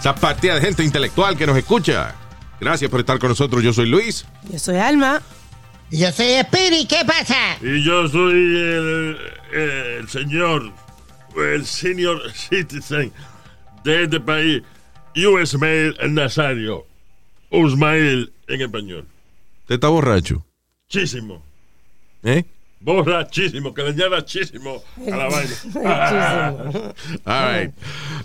Esa partida de gente intelectual que nos escucha. Gracias por estar con nosotros. Yo soy Luis. Yo soy Alma. Y yo soy Speedy, ¿qué pasa? Y yo soy el, el señor, el senior citizen de este país, Usmail Nazario. Usmail en español. Usted está borracho. Chísimo. ¿Eh? Borrachísimo, que le añada chísimo a la vaina. All right.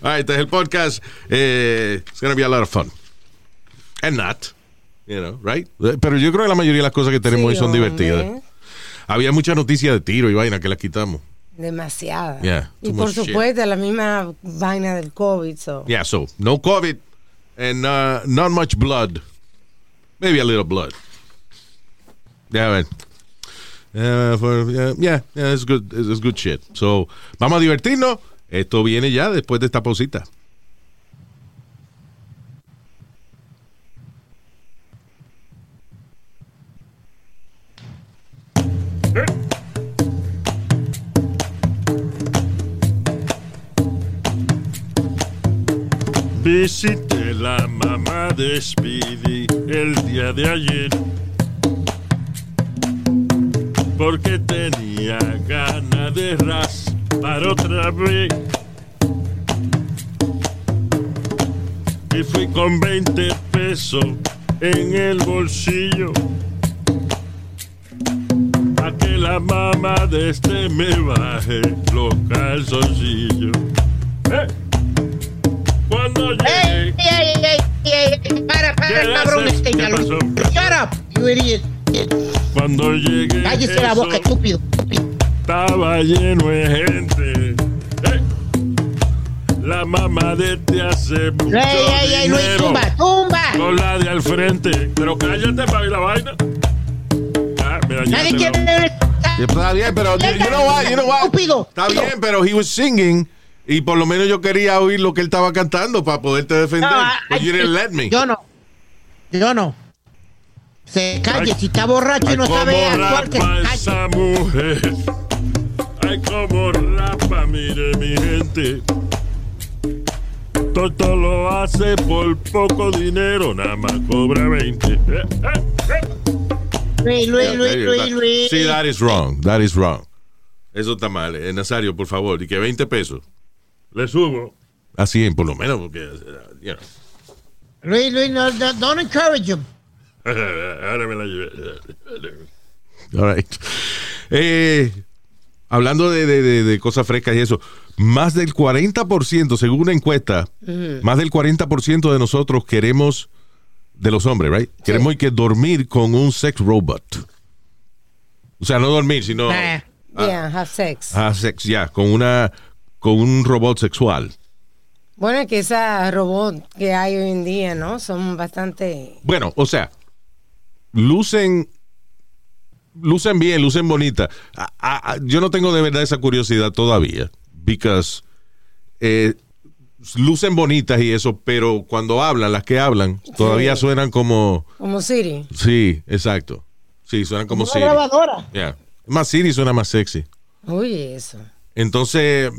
All right, este es el podcast. Eh, it's going to be a lot of fun. And not. You know, right? Pero yo creo que la mayoría de las cosas que tenemos hoy son hombre. divertidas. Había muchas noticias de tiro y vaina que las quitamos. Demasiada. Yeah, y por shit. supuesto, la misma vaina del COVID. So. Yeah, so no COVID and uh, not much blood. Maybe a little blood. Yeah, man. Uh, for- yeah, yeah, yeah, it's good, it's, it's good shit. So, vamos a divertirnos. Esto viene ya después de esta pausita. Visité la mamá de Speedy el día de ayer. Porque tenía ganas de raspar otra vez. Y fui con 20 pesos en el bolsillo. A que la mamá de este me baje los calzoncillos. ¡Eh! Cuando ¡Ey, llegué. ey, ey, ey, ey! ¡Para, para, ¿Qué cabrón! Este. ¡Shut up, you idiot! Cuando llegué. ¡Cállese la boca, estúpido! Estaba lleno de gente. ¡Eh! La mamá de te hace mucho ¡Ey, ey, ey, Luis, dinero tumba, tumba! Con la de al frente. Pero cállate para ver la vaina. Ah, Nadie quiere ver Sí, Está bien, pero you know what, you know what? Estúpido. Está bien, pero he was singing y por lo menos yo quería oír lo que él estaba cantando para poderte defender. No, But you didn't let me. Yo no. Yo no. Se calle, Ay. si está borracho y no sabe actuar, que esa mujer. Ay, cómo rapa, mire mi gente. Toto lo hace por poco dinero, nada más cobra 20. Eh, eh, eh. Luis, Luis, Luis, Luis. Luis. Sí, that is wrong. That is wrong. Eso está mal. Eh, Nazario, por favor. Y que 20 pesos. Le subo. Así, por lo menos, porque, uh, you know. Luis, Luis, no, don't encourage him. Ahora me la llevé. All right. Eh, hablando de, de- de- de cosas frescas y eso, más del 40%, según una encuesta, más del 40% de nosotros queremos, de los hombres, right? Queremos ir que dormir con un sex robot. O sea, no dormir, sino Ah. Yeah, have sex. ah, sex, ya, con una con un robot sexual. Bueno, es que esas robots que hay hoy en día, ¿no? Son bastante. Bueno, o sea, lucen lucen bien, lucen bonita. A- a- a- yo no tengo de verdad esa curiosidad todavía, because eh, lucen bonitas y eso, pero cuando hablan, las que hablan, todavía suenan como, Como Siri. sí, exacto, sí, suenan como Una Siri. grabadora. Yeah. Más Siri suena más sexy. Oye, eso. Entonces,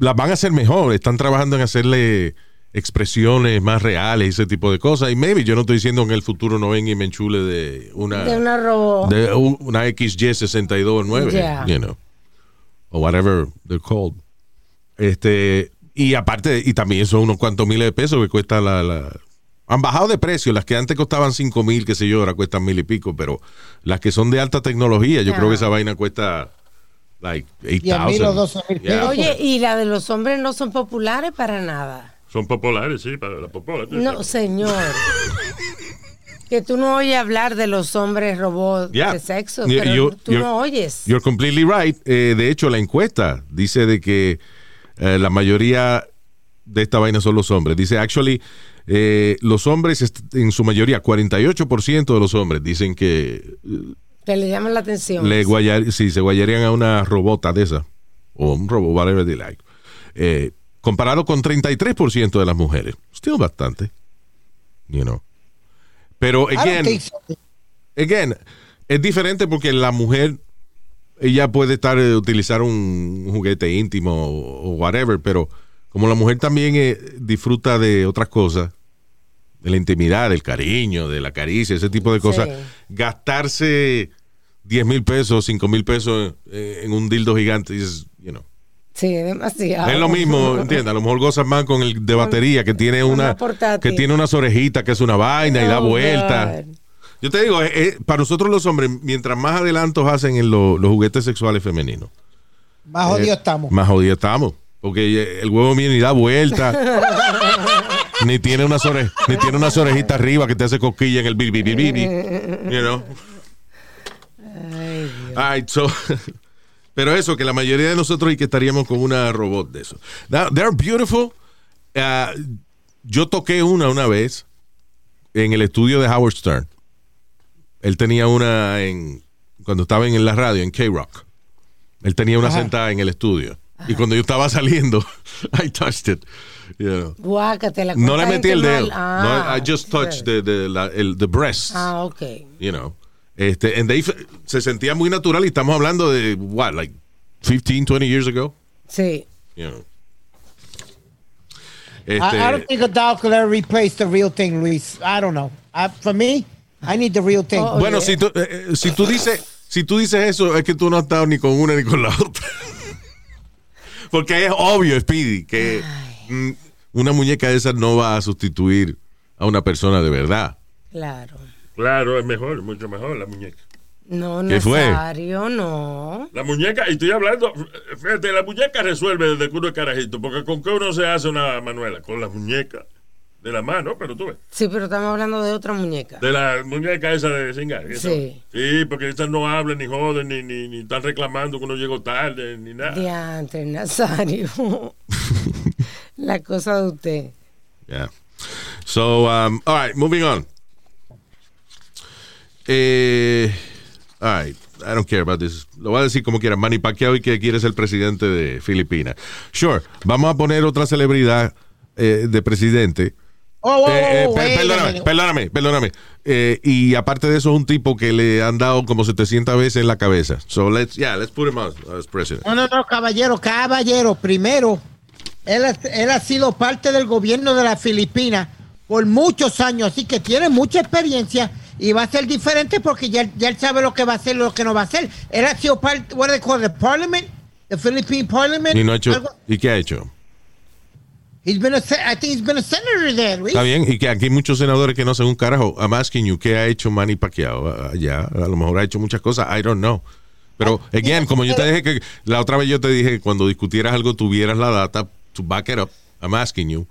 las van a hacer mejor. Están trabajando en hacerle expresiones más reales y ese tipo de cosas. Y maybe yo no estoy diciendo que en el futuro no venga y me enchule de una, De una robot. de un- una XY629, Yeah. you know, o whatever they're called. Este, y aparte, y también son unos cuantos miles de pesos que cuesta la, la- han bajado de precio. Las que antes costaban cinco mil, qué sé yo, ahora cuestan mil y pico, pero las que son de alta tecnología, yo creo que esa vaina cuesta like Diez mil o doce mil 8,000. Yeah. Oye, y la de los hombres no son populares para nada. Son populares, sí, para la popola. tú No, señor. Que tú no oyes hablar de los hombres robots Yeah. de sexo, pero you- tú you're- no oyes. You're completely right. Eh, de hecho, la encuesta dice de que eh, la mayoría de esta vaina son los hombres. Dice, actually, eh, los hombres, en su mayoría, 48% de los hombres dicen que Que le llaman la atención. le guayar, si se guayarían a una robota de esa, o un robot, whatever they like. Eh, comparado con 33% de las mujeres. Still bastante. You know. Pero, again, so. again, es diferente porque la mujer, ella puede estar, eh, utilizar un, juguete íntimo o, o whatever, pero como la mujer también eh, disfruta de otras cosas, de la intimidad, del cariño, de la caricia, ese tipo de cosas, Sí. gastarse 10 mil pesos, 5 mil pesos eh, en un dildo gigante, dices, you know, Sí, demasiado. es lo mismo, ¿entiendes? A lo mejor gozas más con el de batería que tiene una una que tiene unas orejitas que es una vaina y da Oh, vuelta. God. Yo te digo, eh, eh, para nosotros los hombres, mientras más adelantos hacen en lo- los juguetes sexuales femeninos, Más jodido estamos. más jodidos estamos. Porque eh, el huevo mío ni da vuelta, ni tiene unas ore- ni tiene unas orejitas arriba que te hace cosquilla en el bibi bibi bibi. You know? All right, so, pero eso, que la mayoría de nosotros y que estaríamos con una robot de eso. Now, they're beautiful. Uh, yo toqué una una vez en el estudio de Howard Stern. Él tenía una en cuando estaba en la radio en K-Rock. Él tenía una Ajá. sentada en el estudio. Y cuando yo estaba saliendo, I touched it. you know. Guácatela, No le ¿cuánta metí el dedo. Ah, no, I just touched the, the, la- el, the breast. Ah, ok. You know. Este, and they se sentía muy natural y estamos hablando de, what, like 15, 20 years ago? Sí. You know. I, I don't Este, think a doll could ever replace the real thing, Luis. I don't know. I, for me, I need the real thing. Oh, bueno, yeah. si tú, eh, eh, si tú dices si tú dices eso, es que tú no has estado ni con una ni con la otra. Porque es obvio, Speedy, que mm, una muñeca de esas no va a sustituir a una persona de verdad. Claro. Claro, es mejor, mucho mejor la muñeca. No, ¿Qué fue? Nazario, no. La muñeca, y estoy hablando, fíjate, la muñeca resuelve desde que uno es carajito, porque con qué uno se hace una manuela, con la muñeca de la mano, pero tú ves, Sí, pero estamos hablando de otra muñeca. de la muñeca esa de cingar. esa. Sí. Sí, porque estas no hablan, ni joden, ni, ni, ni están reclamando que uno llegó tarde, ni nada. Diantre, Nazario. La cosa de usted. Yeah. So, um, all right, moving on. Eh, all right, I don't care about this. Lo voy a decir como quiera. Manny Pacquiao y que quiere ser presidente de Filipinas. Sure, vamos a poner otra celebridad eh, de presidente. Oh, oh, Eh, oh, perdóname, perdóname, perdóname. Eh, y aparte de eso, es un tipo que le han dado como 700 veces en la cabeza. So, let's, yeah, let's put him as, as president. No, no, no, caballero, caballero. Primero, él, ha- él ha sido parte del gobierno de las Filipinas por muchos años, así que tiene mucha experiencia y va a ser diferente porque ya, ya él sabe lo que va a hacer y lo que no va a hacer. Él ha sido parte, what they call the parliament, the Philippine parliament. Y, no ha hecho, algo- ¿Y qué ha hecho? He's been a, I think he's been a senator there, Luis. Está bien, y que aquí hay muchos senadores que no hacen un carajo. I'm asking you, ¿qué ha hecho Manny Pacquiao allá? A lo mejor ha hecho muchas cosas, I don't know. Pero, again, como yo te dije que la otra vez yo te dije, cuando discutieras algo, tuvieras la data to back it up. I'm asking you,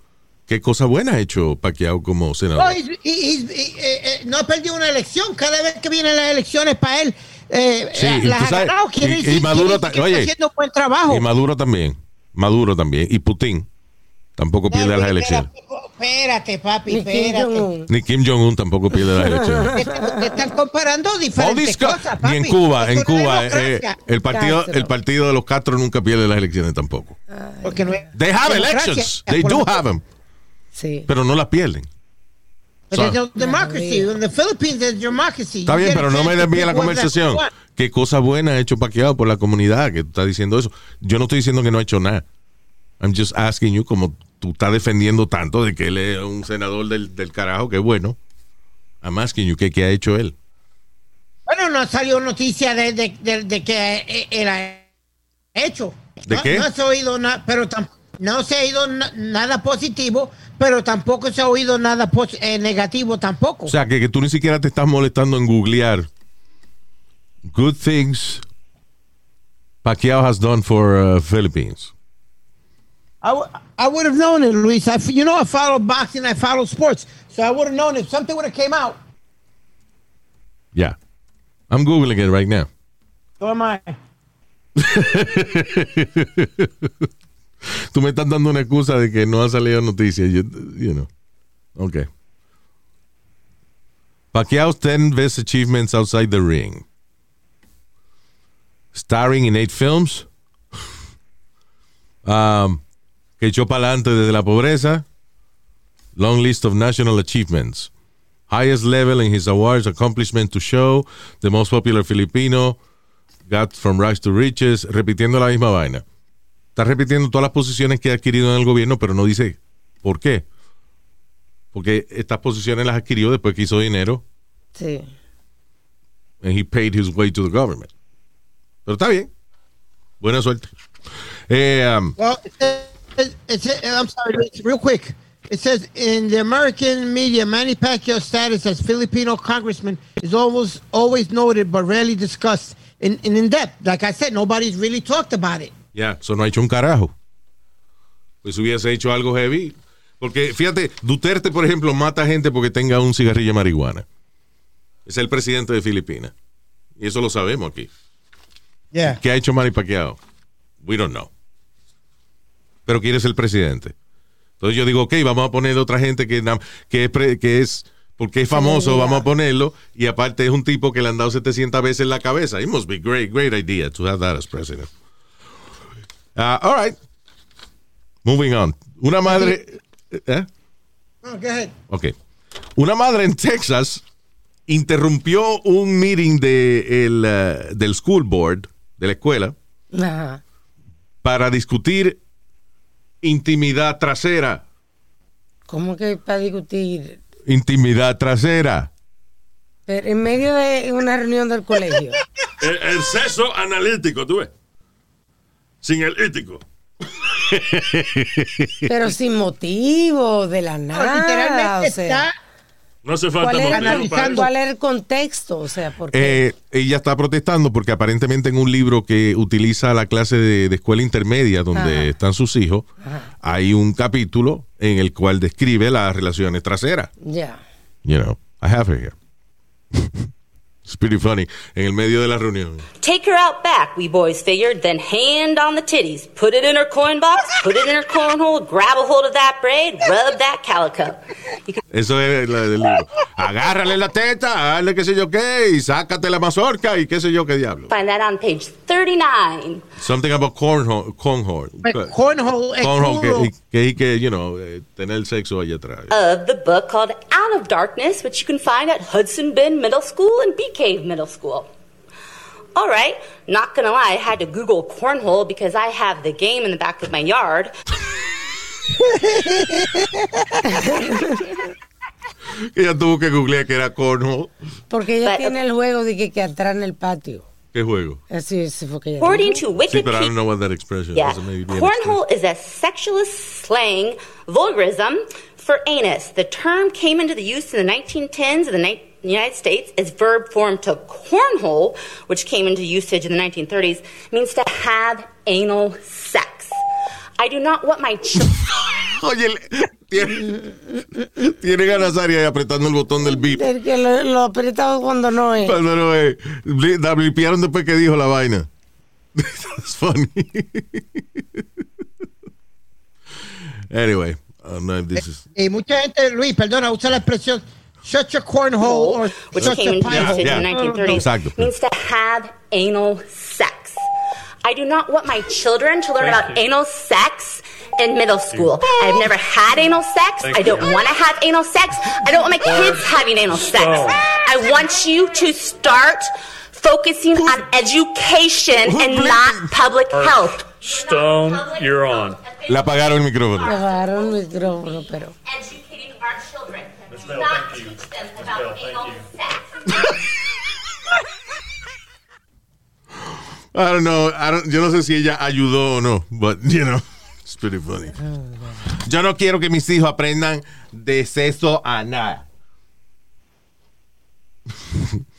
¿qué cosa buena ha hecho Pacquiao como No, senador? he's- he- he's- he- eh, eh, no ha perdido una elección. Cada vez que vienen las elecciones para él, eh, Sí, y las ha sabes- ganado. Quiere y- y decir- Maduro quiere ta- decir que oye, está haciendo buen trabajo. Y Maduro también. Maduro también. Y Putin tampoco pierde las elecciones. Espérate, papi, Ni Kim espérate. Ni Kim Jong-un tampoco pierde las elecciones. Te están- te están comparando diferentes co- cosas, y papi. en Cuba, en no Cuba, eh, el partido, Castro. el partido de los Castro nunca pierde las elecciones tampoco. Porque no es They have democracia. elections. They do have them. Sí. Pero no las pierden. But there's no democracy. In the Philippines, there's democracy. Está bien, pero no me desvíe la conversación. ¿Qué cosa buena ha hecho Pacquiao por la comunidad que tú estás diciendo eso? Yo no estoy diciendo que no ha hecho nada. I'm just asking you, como tú estás defendiendo tanto de que él es un senador del, del carajo, que bueno. I'm asking you, ¿qué, qué ha hecho él? Bueno, no salió noticia de, de, de, de que él ha hecho. ¿De no, qué? No se ha oído nada, pero no se ha oído na- nada positivo, pero tampoco se ha oído nada pos- eh, negativo tampoco. O sea, que, que tú ni siquiera te estás molestando en googlear good things Pacquiao has done for uh, Philippines. I, w- I would have known it, Luis. I, f- you know, I follow boxing, I follow sports, so I would have known if something would have came out Yeah. I'm Googling it right now. Toma. Tú me estás dando una excusa de que no ha salido noticias. You, you know. Okay. Pacquiao's 10 best achievements outside the ring. Starring in eight films. Um, que echó para adelante desde la pobreza. Long list of national achievements. Highest level in his awards, accomplishment to show. The most popular Filipino. Got from rags to riches. Repitiendo la misma vaina. Está repitiendo todas las posiciones que ha adquirido en el gobierno, pero no dice por qué. Porque estas posiciones las adquirió después que hizo dinero Sí. and he paid his way to the government. Pero está bien. Buena suerte. Eh, um, Well, it says, it says, I'm sorry, it's real quick. It says in the American media, Manny Pacquiao's status as Filipino congressman is almost always noted but rarely discussed in, in, in depth. Like I said, nobody's really talked about it. Ya, eso no ha hecho un carajo. Pues hubiese hecho algo heavy. Porque fíjate, Duterte, por ejemplo, mata gente porque tenga un cigarrillo de marihuana. Es el presidente de Filipinas. Y eso lo sabemos aquí. Yeah. ¿Qué ha hecho Manny Pacquiao? We don't know. Pero quiere ser presidente. Entonces yo digo, ok, vamos a poner otra gente que, que, es, pre- que es, porque es famoso, vamos a ponerlo. Y aparte es un tipo que le han dado 700 veces en la cabeza. It must be great, great idea to have that as president. Ah, all right. Moving on. Una madre... ¿eh? Oh, go ahead. Ok. Una madre en Texas interrumpió un meeting de el, eh, del school board, de la escuela, Ajá. para discutir intimidad trasera. ¿Cómo que para discutir? Intimidad trasera. Pero en medio de una reunión del colegio. El, el sexo analítico, tú ves. Sin el ítico. Pero sin motivo, de la No, nada. literalmente o sea, está No hace falta ¿cuál, era, analizando. cuál era el contexto? O sea, porque Eh, ella está protestando porque aparentemente en un libro que utiliza la clase de, de escuela intermedia donde Ajá. están sus hijos, hay un capítulo en el cual describe las relaciones traseras. ya. You know, I have it here. It's pretty funny. En el medio de la reunión. Take her out back, we boys figured, then hand on the titties. Put it in her coin box, put it in her cornhole, grab a hold of that braid, rub that calico. You can Eso es la del libro. Agárrale la teta, hazle qué sé yo qué, y sácate la mazorca y qué sé yo qué diablo. find that on page 39. Something about cornhole. cornhole. Cornhole, Cornhole, culo. que, que, que, you know, eh, tener sexo allá atrás. Of the book called Out of Darkness, which you can find at Hudson Bend Middle School and Bee Cave Middle School. All right, not gonna lie, I had to Google cornhole because I have the game in the back of my yard. Ella tuvo que googlear que era cornhole. Porque ella Pero- tiene el juego de que, que atrás en el patio. ¿Qué juego? Así ese fue que ella According dijo. to Sí, pero I don't Wikipedia. know what that expression Yeah. is. Maybe Cornhole is a sexualist slang vulgarism for anus. The term came into the use in the 1910s in the ni- United States as verb form to cornhole, which came into usage in the 1930s, means to have anal sex. I do not want my children. Oye, tiene, tiene ganas Ari apretando el botón del beep. El que lo, lo apretado cuando no es. Cuando no eh. es. Bli- La blipearon después que dijo la vaina. That's funny. anyway, I don't know if this is. Y mucha gente, Luis, perdona, usa la expresión shut your cornhole or which shut came your into pie. Yeah, in the 1930s, Exacto. means to have anal sex. I do not want my children to learn about anal sex in middle school. I've never had anal sex. I don't want to have anal sex. I don't want my kids having anal sex. I want you to start focusing on education who's and not public health. Stone, you're on. Le apagaron el micrófono. Agarraron el micrófono, pero. Bell, not teach them about anal sex. I don't know. I don't- yo no sé si ella ayudó o no, but you know, it's pretty funny. Yo no quiero que mis hijos aprendan de sexo anal.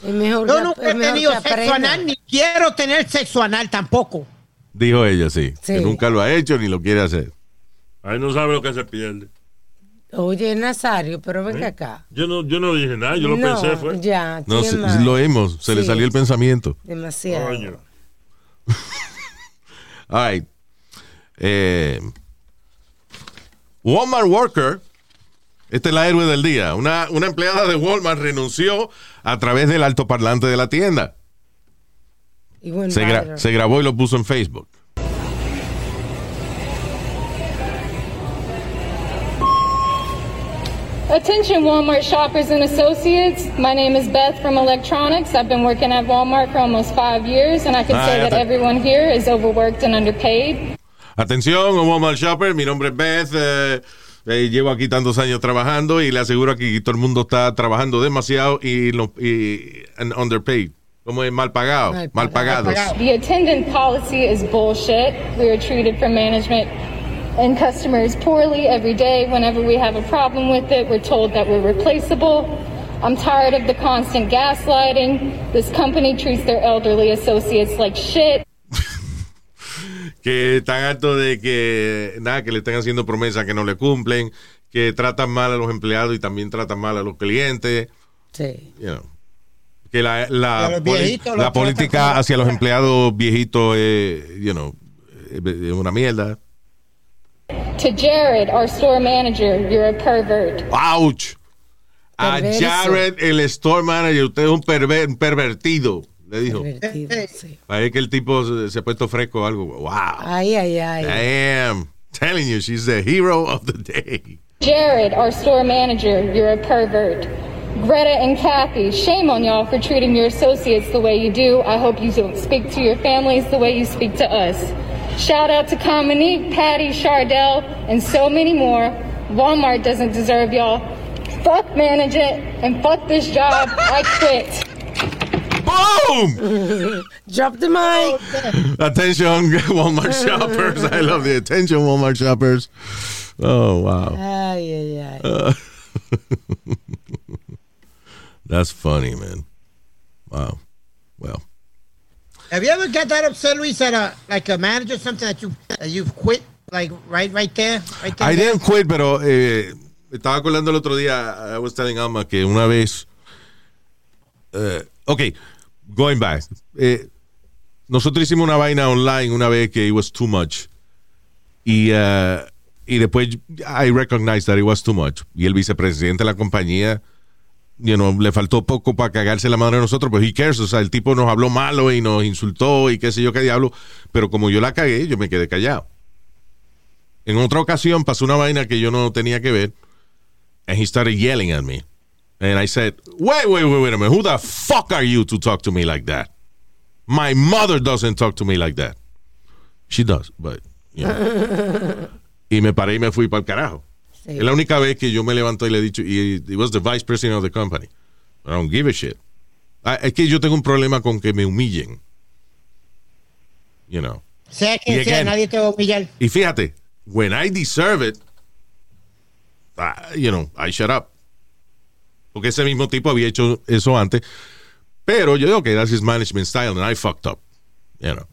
Es mejor Yo nunca he tenido sexo anal ni quiero tener sexo anal tampoco. Dijo ella, sí, Sí. Que nunca lo ha hecho ni lo quiere hacer. Ahí no sabe lo que se pierde. Oye, Nazario, pero venga ¿Eh? acá. Yo no, yo no dije nada, yo lo no, pensé, fue. Ya, No, se- lo hemos, se le salió el pensamiento. Demasiado. Coño. All right. Eh, Walmart worker, esta es la héroe del día. Una, una empleada de Walmart renunció a través del altoparlante de la tienda. Y Se, gra- se grabó y lo puso en Facebook. Attention Walmart shoppers and associates. My name is Beth from Electronics. I've been working at Walmart for almost five years, and I can Ah, say that everyone here is overworked and underpaid. Atención, Walmart Shopper, mi nombre es Beth. eh, eh, llevo aquí tantos años trabajando y le aseguro que todo el mundo está trabajando demasiado y, lo, y and underpaid. Como es mal pagado, Mal mal pagado. pagados. The attendant policy is bullshit. We are treated from management and customers poorly every day. Whenever we have a problem with it, we're told that we're replaceable. I'm tired of the constant gaslighting. This company treats their elderly associates like shit. que están hartos de que nada que le están haciendo promesas que no le cumplen, que tratan mal a los empleados y también tratan mal a los clientes, Sí. you know. que la, la, política hacia los empleados viejitos es, you know, es una mierda. To Jared, our store manager, you're a pervert. Ouch. A Perverso. Jared, el store manager, usted es un, perver- un pervertido, le dijo. Divertido, eh. sí. Parece que el tipo se, se ha puesto fresco o algo. Wow. Ay, ay, ay. Damn. Telling you, she's the hero of the day. Jared, our store manager, you're a pervert. Greta and Kathy, shame on y'all for treating your associates the way you do. I hope you don't speak to your families the way you speak to us. Shout out to Cominique, Patty, Chardell, and so many more. Walmart doesn't deserve y'all. Fuck manage it and fuck this job. I quit. Boom! Drop the mic. Attention, Walmart shoppers. I love the attention, Walmart shoppers. Oh, wow. Ay, ay, ay. That's funny, man. Wow. Have you ever got that upset, Luis, at a like a manager, something that you that you've quit, like right, right there, right there? I didn't quit, pero eh, estaba acordando el otro día, I was telling Alma que una vez, eh, ok, going back, eh, nosotros hicimos una vaina online una vez que it was too much y, eh, y después I recognized that it was too much y el vicepresidente de la compañía you know, le faltó poco para cagarse la madre de nosotros, pero he cares, o sea, el tipo nos habló malo y nos insultó y qué sé yo qué diablo, pero como yo la cagué, yo me quedé callado. En otra ocasión pasó una vaina que yo no tenía que ver, and he started yelling at me. And I said, wait, wait, wait, wait a minute, who the fuck are you to talk to me like that? My mother doesn't talk to me like that. She does, but, you know. y me paré y me fui para el carajo. Sí. Es la única vez que yo me levanto y le he dicho, y it was the vice president of the company. I don't give a shit. Ah, Es que yo tengo un problema con que me humillen. You know. Sea quien sea, nadie te va a humillar. Y fíjate, when I deserve it, ah, you know, I shut up. Porque ese mismo tipo había hecho eso antes. Pero yo digo que that's his management style and I fucked up. You know.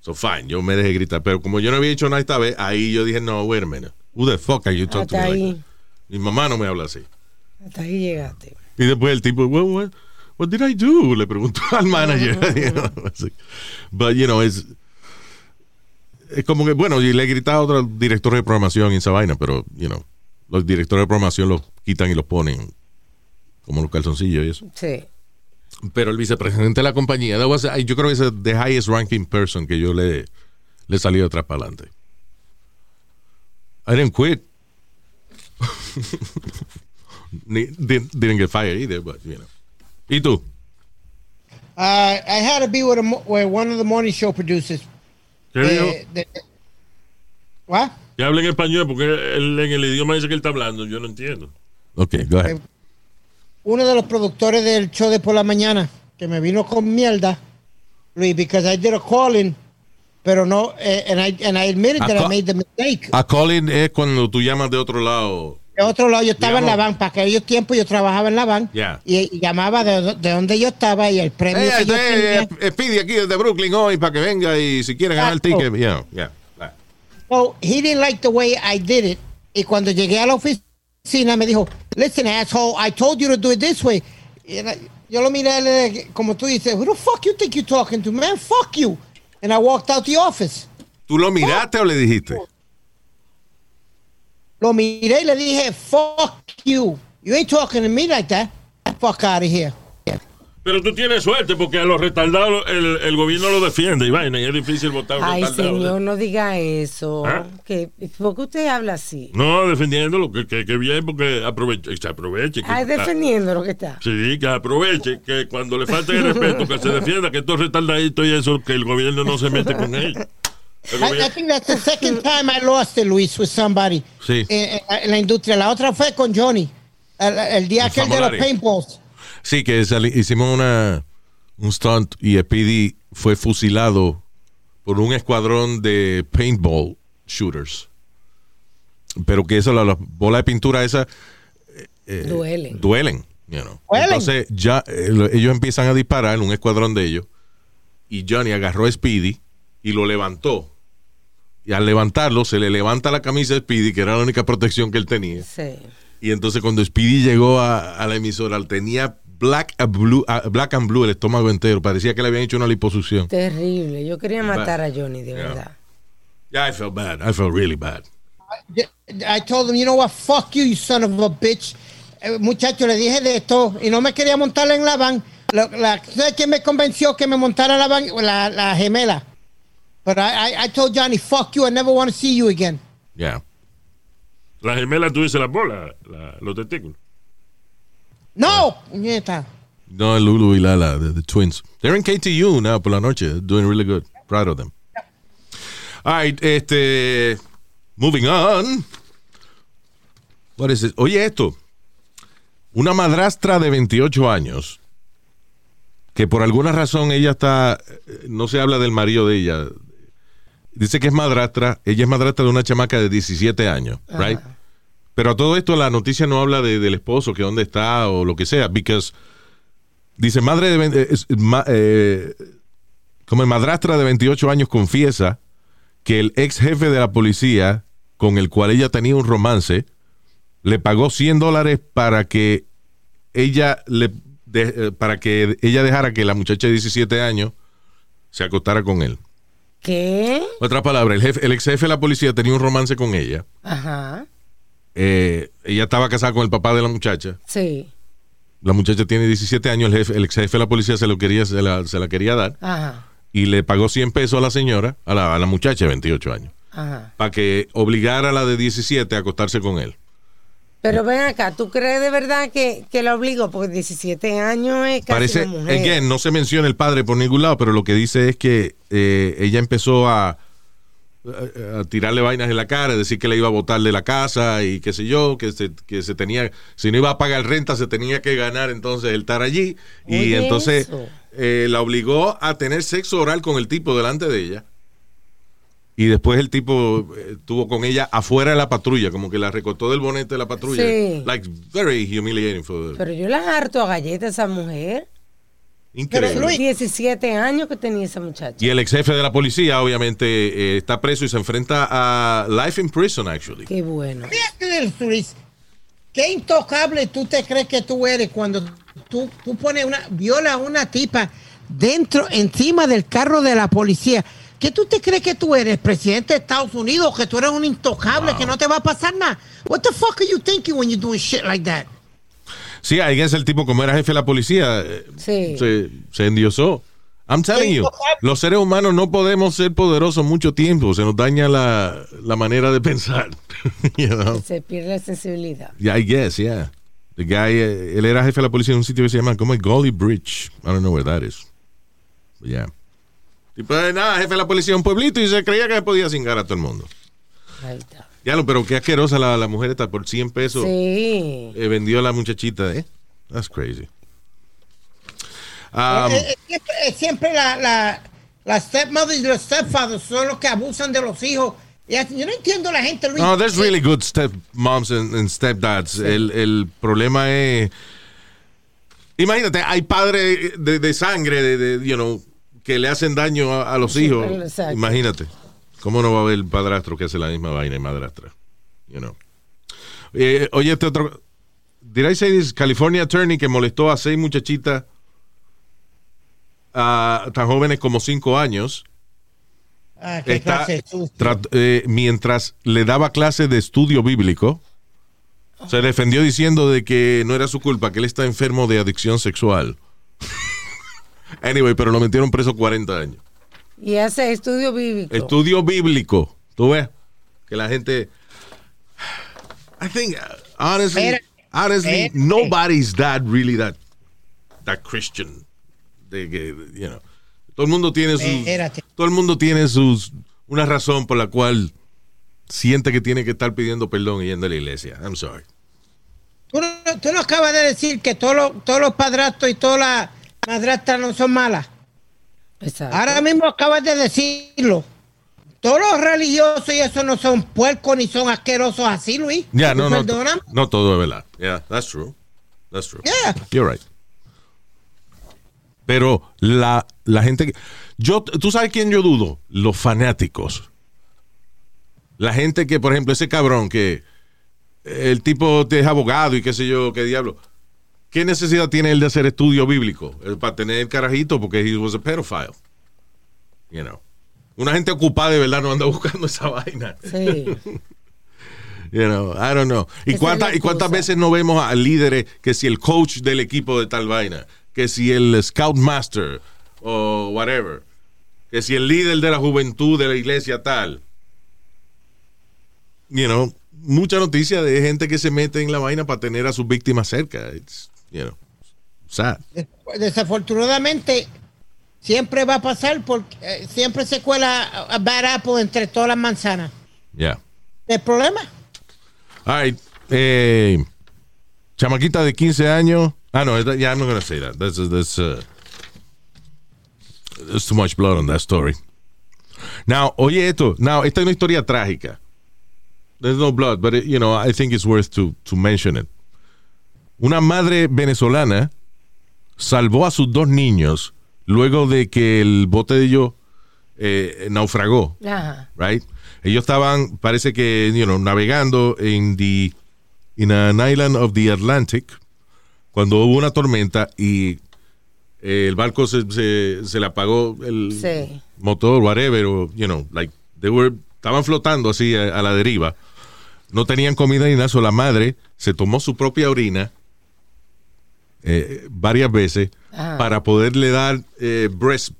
So fine, yo me dejé gritar. Pero como yo no había hecho nada esta vez, ahí yo dije, no, wait a minute. Who the fuck are you talking to Hasta me like ahí. that? Mi mamá no me habla así. Hasta ahí llegaste. Y después el tipo, what, what, what did I do? Le preguntó al manager. You know, like- But, you know, es, es como que, bueno, y le he gritado a otro director de programación en esa vaina, pero, you know, los directores de programación los quitan y los ponen como los calzoncillos y eso. Sí. Pero el vicepresidente de la compañía, was- yo creo que es the highest ranking person que yo le, le salí de atrás para adelante. I didn't quit. Didn't, didn't get fired either, but, you know. ¿Y tú? Uh, I had to be with, a, with one of the morning show producers. ¿Qué dijo? Eh, de- what? Que habla en español, porque él en el idioma ese que él está hablando, yo no entiendo. Ok, go ahead. Uno de los productores del show de por la mañana que me vino con mierda, Luis, because I did a calling, pero no, eh, and I and I admitted A that I made the mistake. A calling es cuando tú llamas de otro lado. De otro lado, yo estaba en la Digamos- van, para aquellos tiempos yo trabajaba en la van Ya. y, y llamaba de, de donde yo estaba y el premio Hey, que yo tenía. eh, pide aquí desde Brooklyn hoy para que venga y si quiere ganar el ticket. Yeah, yeah. So, he didn't like the way I did it. Y cuando llegué a la oficina, me dijo, listen, asshole, I told you to do it this way. Y yo lo miré como tú dices, who the fuck you think you're talking to, man? Fuck you. And I walked out the office. ¿Tú lo miraste o le dijiste? Lo miré y le dije, fuck you. You ain't talking to me like that. Fuck out of here. Pero tú tienes suerte porque a los retardados el, el gobierno lo defiende y vaina, y es difícil votar a un Ay, retardado. señor, no diga eso. ¿Ah? Que, ¿Por qué usted habla así? No, defendiéndolo, que, que, que bien, porque aproveche, se aproveche. Que, Ay, defendiendo lo que está. Sí, que aproveche, que cuando le falte el respeto, que se defienda, que estos retardaditos y eso, que el gobierno no se mete con ellos. El I, I think that's the second time I lost it, Luis, with somebody. Sí. En, en la- en la industria. La otra fue con Johnny. El, el día El aquel de los paintballs. Sí, que sali- hicimos una, un stunt y Speedy fue fusilado por un escuadrón de paintball shooters. Pero que eso, la- las bolas de pintura esas eh, Duelen. duelen. you know. Duelen. Entonces ya eh, lo- ellos empiezan a disparar, un escuadrón de ellos, y Johnny agarró a Speedy y lo levantó. Y al levantarlo, se le levanta la camisa a Speedy, que era la única protección que él tenía. Sí. Y entonces cuando Speedy llegó a, a la emisora, tenía black, and blue, black and blue el estómago entero. Parecía que le habían hecho una liposucción. Terrible. Yo quería Bad. matar a Johnny, de Yeah. verdad. Yeah, I felt bad. I felt really bad. I told him, you know what, fuck you, you son of a bitch. Eh, muchacho, le dije de esto y no me quería montar en la van. La, la, ¿Sabes quién me convenció que me montara la van? La, la gemela. But I, I, I told Johnny, fuck you, I never want to see you again. Yeah. La gemela, tú dices las bolas, la- los testículos. No, puñeta. No, Lulu y Lala, the, the twins. They're in KTU now por la noche. Doing really good. Proud of them. All right, este. Moving on. What is it? Oye, esto. Una madrastra de 28 años. Que por alguna razón ella está. eh, No se habla del marido de ella. Dice que es madrastra. Ella es madrastra de una chamaca de 17 años. Right? Pero a todo esto la noticia no habla de- del esposo, que dónde está o lo que sea. Because. Dice, madre de... eh, es- ma- eh, como el madrastra de 28 años confiesa que el ex jefe de la policía, con el cual ella tenía un romance, le pagó 100 dólares para que ella le de- eh, para que ella dejara que la muchacha de 17 años se acostara con él. ¿Qué? Otra palabra, el, jefe, el ex jefe de la policía tenía un romance con ella. Ajá. Eh, ella estaba casada con el papá de la muchacha. Sí. La muchacha tiene 17 años, el, jefe, el ex jefe de la policía se, lo quería, se, la, se la quería dar. Ajá. y le pagó 100 pesos a la señora, a la, a la muchacha de 28 años, Ajá. para que obligara a la de 17 a acostarse con él. Pero ven acá, ¿tú crees de verdad que, que la obligó? Porque 17 años es casi Parece, una mujer. again, no se menciona el padre por ningún lado, pero lo que dice es que eh, ella empezó a, a, a tirarle vainas en la cara, decir que le iba a botar de la casa y qué sé yo, que se, que se tenía, si no iba a pagar renta, se tenía que ganar entonces el estar allí. y entonces eh, la obligó a tener sexo oral con el tipo delante de ella. Y después el tipo eh, estuvo con ella afuera de la patrulla, como que la recortó del bonete de la patrulla. Sí. Like, very humiliating for Pero yo la harto a galletas a esa mujer. Increíble. 17 años que tenía esa muchacha. Y el ex jefe de la policía, obviamente, eh, está preso y se enfrenta a life in prison, actually. Qué bueno. Qué intocable tú te crees que tú eres cuando tú, tú pones una, viola a una tipa dentro, encima del carro de la policía. ¿Qué tú te crees que tú eres, presidente de Estados Unidos? Que tú eres un intocable, que no te va a pasar nada. What the fuck are you thinking when you're doing shit like that? Sí, ahí es el tipo, como era jefe de la policía, eh, Sí. se, se endiosó. I'm telling you, los seres humanos no podemos ser poderosos mucho tiempo. Se nos daña la, la manera de pensar. you know? Se pierde la sensibilidad. Yeah, I guess, yeah. The guy, eh, él era jefe de la policía en un sitio que se llama como Golly Bridge. I don't know where that is. But yeah. Tipo, eh, nada, jefe de la policía de un pueblito y se creía que podía cingar a todo el mundo. Ahí está. Ya lo, pero qué asquerosa la, la mujer está por 100 pesos. Sí. eh, vendió a la muchachita, ¿eh? That's crazy. Um, Eh, eh, siempre, eh, la, la, la stepmother y los stepfathers son los que abusan de los hijos. Yo no entiendo la gente, Luis. no, there's really good stepmoms and, and stepdads. El, el problema es. Imagínate, hay padres de, de sangre, de, de, you know, que le hacen daño a, a los Sí, hijos. exacto. Imagínate. ¿Cómo no va a haber padrastro que hace la misma vaina y madrastra? You know. Eh, oye, este otro. Did I say this? California attorney que molestó a seis muchachitas ah, tan jóvenes como cinco años. Ah, qué Está- clase eh, mientras le daba clases de estudio bíblico, se defendió diciendo de que no era su culpa, que él está enfermo de adicción sexual. anyway, pero lo metieron preso 40 años. Y hace estudio bíblico. Estudio bíblico. ¿Tú ves? Que la gente. I think, honestly, Espera. honestly, Espérate. nobody's that really that, that Christian. De que, you know, todo el mundo tiene sus. Espérate. Todo el mundo tiene sus. Una razón por la cual siente que tiene que estar pidiendo perdón y yendo a la iglesia. I'm sorry. ¿Tú no, tú no acabas de decir que todos los, todos los padrastros y todas las madrastras no son malas. Exacto. Ahora mismo acabas de decirlo. Todos los religiosos y eso no son puercos ni son asquerosos así, Luis. Ya, ¿Tú no, no. No todo es verdad. Yeah, that's true. That's true. Yeah. You're right. Pero la, la gente que. Yo, ¿Tú sabes quién yo dudo? Los fanáticos. La gente que, por ejemplo, ese cabrón que el tipo es abogado y qué sé yo, qué diablo. ¿Qué necesidad tiene él de hacer estudio bíblico? Eh, Para tener el carajito porque he was a pedophile. You know. Una gente ocupada de verdad no anda buscando esa vaina. Sí. You know, I don't know. ¿Y, cuántas la ¿Y cuántas cosa. veces no vemos a líderes que si el coach del equipo de tal vaina, que si el scout master o whatever, que si el líder de la juventud de la iglesia tal? You know, mucha noticia de gente que se mete en la vaina para tener a sus víctimas cerca. It's, you know, sad. Desafortunadamente, siempre va a pasar porque eh, siempre se cuela a bad apple entre todas las manzanas. Yeah. ¿El problema? All right. Eh, chamaquita de 15 años. Ah, no, esta- yeah, I'm not going to say that. That's, that's, uh, there's too much blood on that story. Now, oye esto. Now, esta es una historia trágica. There's no blood, but, it- you know, I think it's worth to, to mention it. Una madre venezolana salvó a sus dos niños luego de que el bote de ellos eh, naufragó Ajá. right? Ellos estaban, parece que, you know, navegando en the, in an island of the Atlantic cuando hubo una tormenta y eh, el barco se, se, se le apagó el Sí. motor, whatever, o, you know, like, they were, estaban flotando así a, a la deriva. No tenían comida ni nada, so la madre se tomó su propia orina eh, varias veces para poderle dar eh, breast,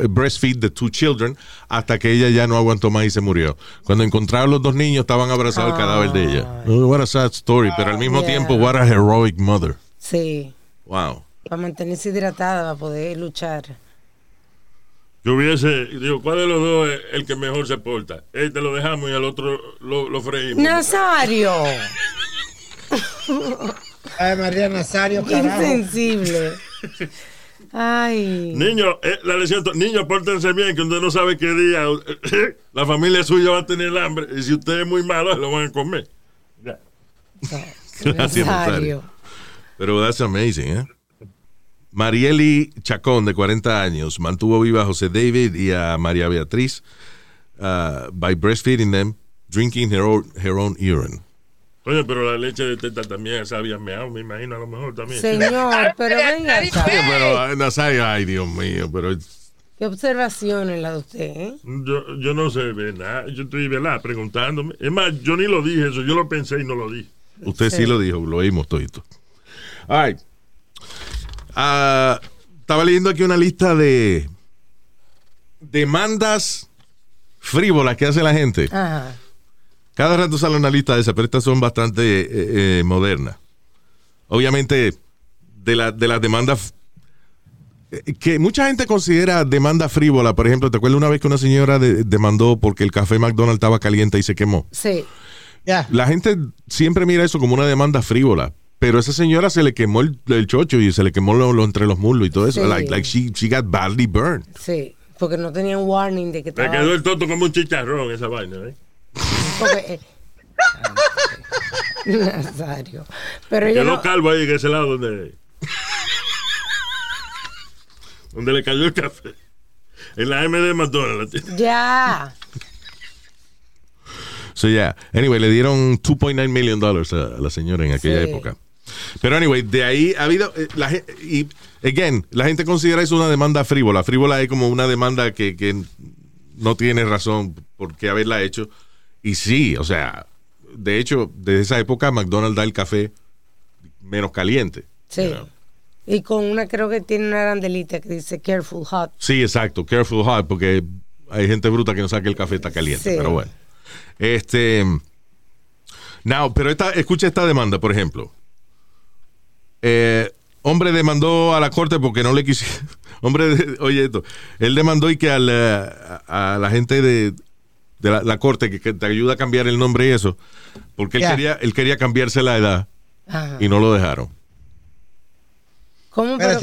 eh, breastfeed the two children hasta que ella ya no aguantó más y se murió. Cuando encontraron los dos niños estaban abrazados al cadáver de ella. Oh, what a sad story, pero al mismo Yeah. tiempo what a heroic mother. Sí. Wow. Para mantenerse hidratada, para poder luchar. Yo hubiese, digo, ¿cuál de los dos es el que mejor se porta? Este lo dejamos y al otro lo, lo freímos. Nazario. Ay, María Nazario, Qué carajo. insensible. Ay. Niño, eh, la lección, niños, pórtense bien, que usted no sabe qué día la familia suya va a tener hambre. Y si usted es muy malo, se lo van a comer. Ya. Gracias, Nazario. Pero that's amazing, ¿eh? Marieli Chacón, de 40 años, mantuvo viva a José David y a María Beatriz uh, by breastfeeding them, drinking her own, her own urine. Oye, pero la leche de teta también sabía meao, me imagino, a lo mejor también. Señor, pero venga. Oye, pero, ay, Nazario, ay, Dios mío, pero... Qué observaciones la de usted, ¿eh? Yo, yo no sé ver nada. Yo estoy ¿verdad? preguntándome. Es más, yo ni lo dije eso. Yo lo pensé y no lo dije. Usted sí, lo dijo, lo oímos todito. Right. Ah, estaba leyendo aquí una lista de demandas frívolas que hace la gente. Ajá. Cada rato sale una lista de esas, pero estas son bastante eh, eh, modernas. Obviamente, de, la- de las demandas eh, que mucha gente considera demanda frívola. Por ejemplo, ¿te acuerdas una vez que una señora de- demandó porque el café McDonald's estaba caliente y se quemó? Sí. Ya. La gente siempre mira eso como una demanda frívola. Pero a esa señora se le quemó el, el chocho y se le quemó lo, lo entre los muslos y todo eso. Sí. Like, like she, she got badly burned. Sí. Porque no tenían warning de que Me estaba. quedó el toto como un chicharrón esa vaina, ¿eh? Porque, eh, Nazario. Pero yo no. calvo ahí en ese lado donde. donde le cayó el café. En la M de McDonald's. Ya. So, yeah. Anyway, le dieron 2.9 million dollars a, la señora en aquella Sí. época. Pero anyway, de ahí ha habido. eh, La, y, again, la gente considera eso una demanda frívola. Frívola es como una demanda que, que no tiene razón por qué haberla hecho. Y sí, o sea, de hecho, desde esa época McDonald's da el café menos caliente. Sí. you know. Y con una, creo que tiene una arandelita que dice Careful Hot. Sí, exacto. Careful hot, porque hay gente bruta que no sabe que el café está caliente. Sí. Pero bueno. Este. Now, pero esta, escucha esta demanda, por ejemplo. Eh, hombre demandó a la corte porque no le quisieron. Hombre, de- oye esto. Él demandó y que eh, a, a la gente de, de la, la corte que, que te ayuda a cambiar el nombre y eso. Porque él, quería, él quería cambiarse la edad Ajá. y no lo dejaron. ¿Cómo, pero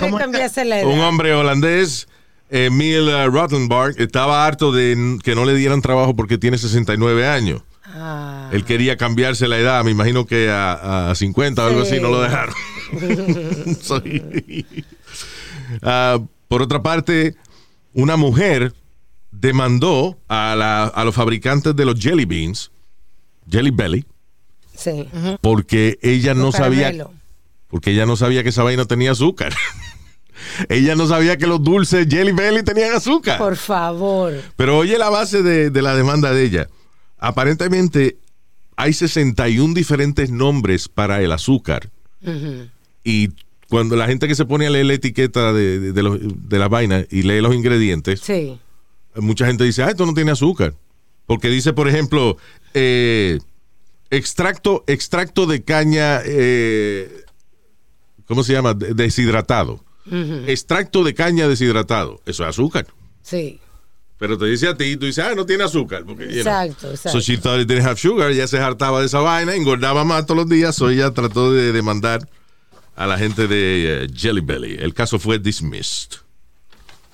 ¿cómo cambiarse la edad? Un hombre holandés, Emil Rottenberg, estaba harto de que no le dieran trabajo porque tiene 69 años. Ah. Él quería cambiarse la edad, me imagino que a, a 50 o algo Sí. así, no lo dejaron. Soy- Ah, por otra parte, una mujer demandó a, la- a los fabricantes de los jelly beans, Jelly Belly, Sí. porque ella no sabía porque ella no sabía que esa vaina tenía azúcar. ella no sabía que los dulces Jelly Belly tenían azúcar. Por favor. Pero oye la base de, de la demanda de ella. Aparentemente hay 61 diferentes nombres para el azúcar. Y cuando la gente que se pone a leer la etiqueta de, de, de los- de la vaina y lee los ingredientes, Sí. Mucha gente dice, ah, esto no tiene azúcar. Porque dice, por ejemplo, eh, extracto, extracto de caña, eh, ¿cómo se llama? De- Deshidratado. Extracto de caña deshidratado. Eso es azúcar. Sí. Pero te dice a ti, tú dices, ah, no tiene azúcar. Porque, you know. Exacto, exacto. So she thought it didn't have sugar. Ella se hartaba de esa vaina, engordaba más todos los días. So ella trató de demandar a la gente de eh, Jelly Belly. El caso fue dismissed.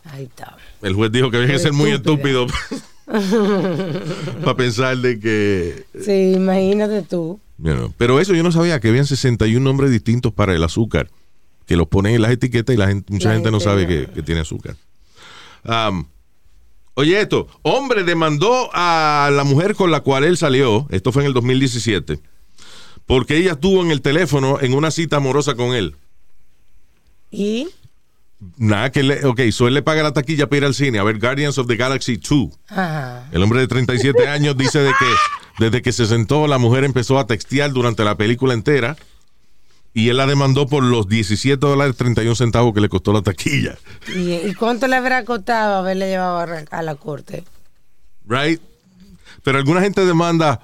Ahí está. El juez dijo que había que ser muy estúpido para pensar de que... Sí, imagínate tú. know. Pero eso yo no sabía, que habían 61 nombres distintos para el azúcar, que los ponen en las etiquetas y la gente, mucha La gente no sabe no. que, que tiene azúcar. Um, oye esto, hombre demandó a la mujer con la cual él salió, esto fue en el 2017, porque ella estuvo en el teléfono en una cita amorosa con él. ¿Y? Nada, que le, ok, so él le paga la taquilla para ir al cine a ver Guardians of the Galaxy 2. Ajá. El hombre de 37 años dice de que desde que se sentó la mujer empezó a textear durante la película entera y él la demandó por los 17 dólares 31 centavos que le costó la taquilla. ¿Y, y cuánto le habrá costado haberle llevado a, a la corte? Right? Pero alguna gente demanda,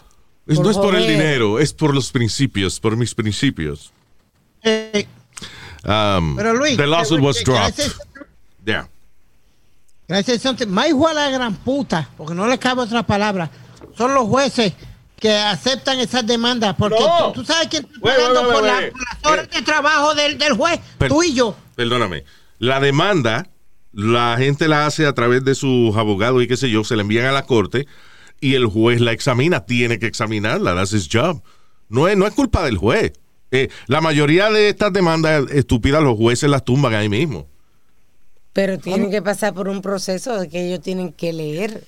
es- no es por el dinero, es por los principios, por mis principios. Eh, Um, pero Luis, the lawsuit eh, was dropped. Yeah. can I say something? Más igual a la gran puta, porque no le cabe otra palabra, son los jueces que aceptan esas demandas, porque No. tú, tú sabes quién está Wait, pagando wait, wait, por, la- wait. por las horas de trabajo del, del juez, Per- tú y yo. Perdóname. La demanda, la gente la hace a través de sus abogados y qué sé yo, se la envían a la corte y el juez la examina, tiene que examinarla, that's his job. No es, no es culpa del juez. Eh, la mayoría de estas demandas estúpidas los jueces las tumban ahí mismo. Pero tienen que pasar por un proceso de que ellos tienen que leer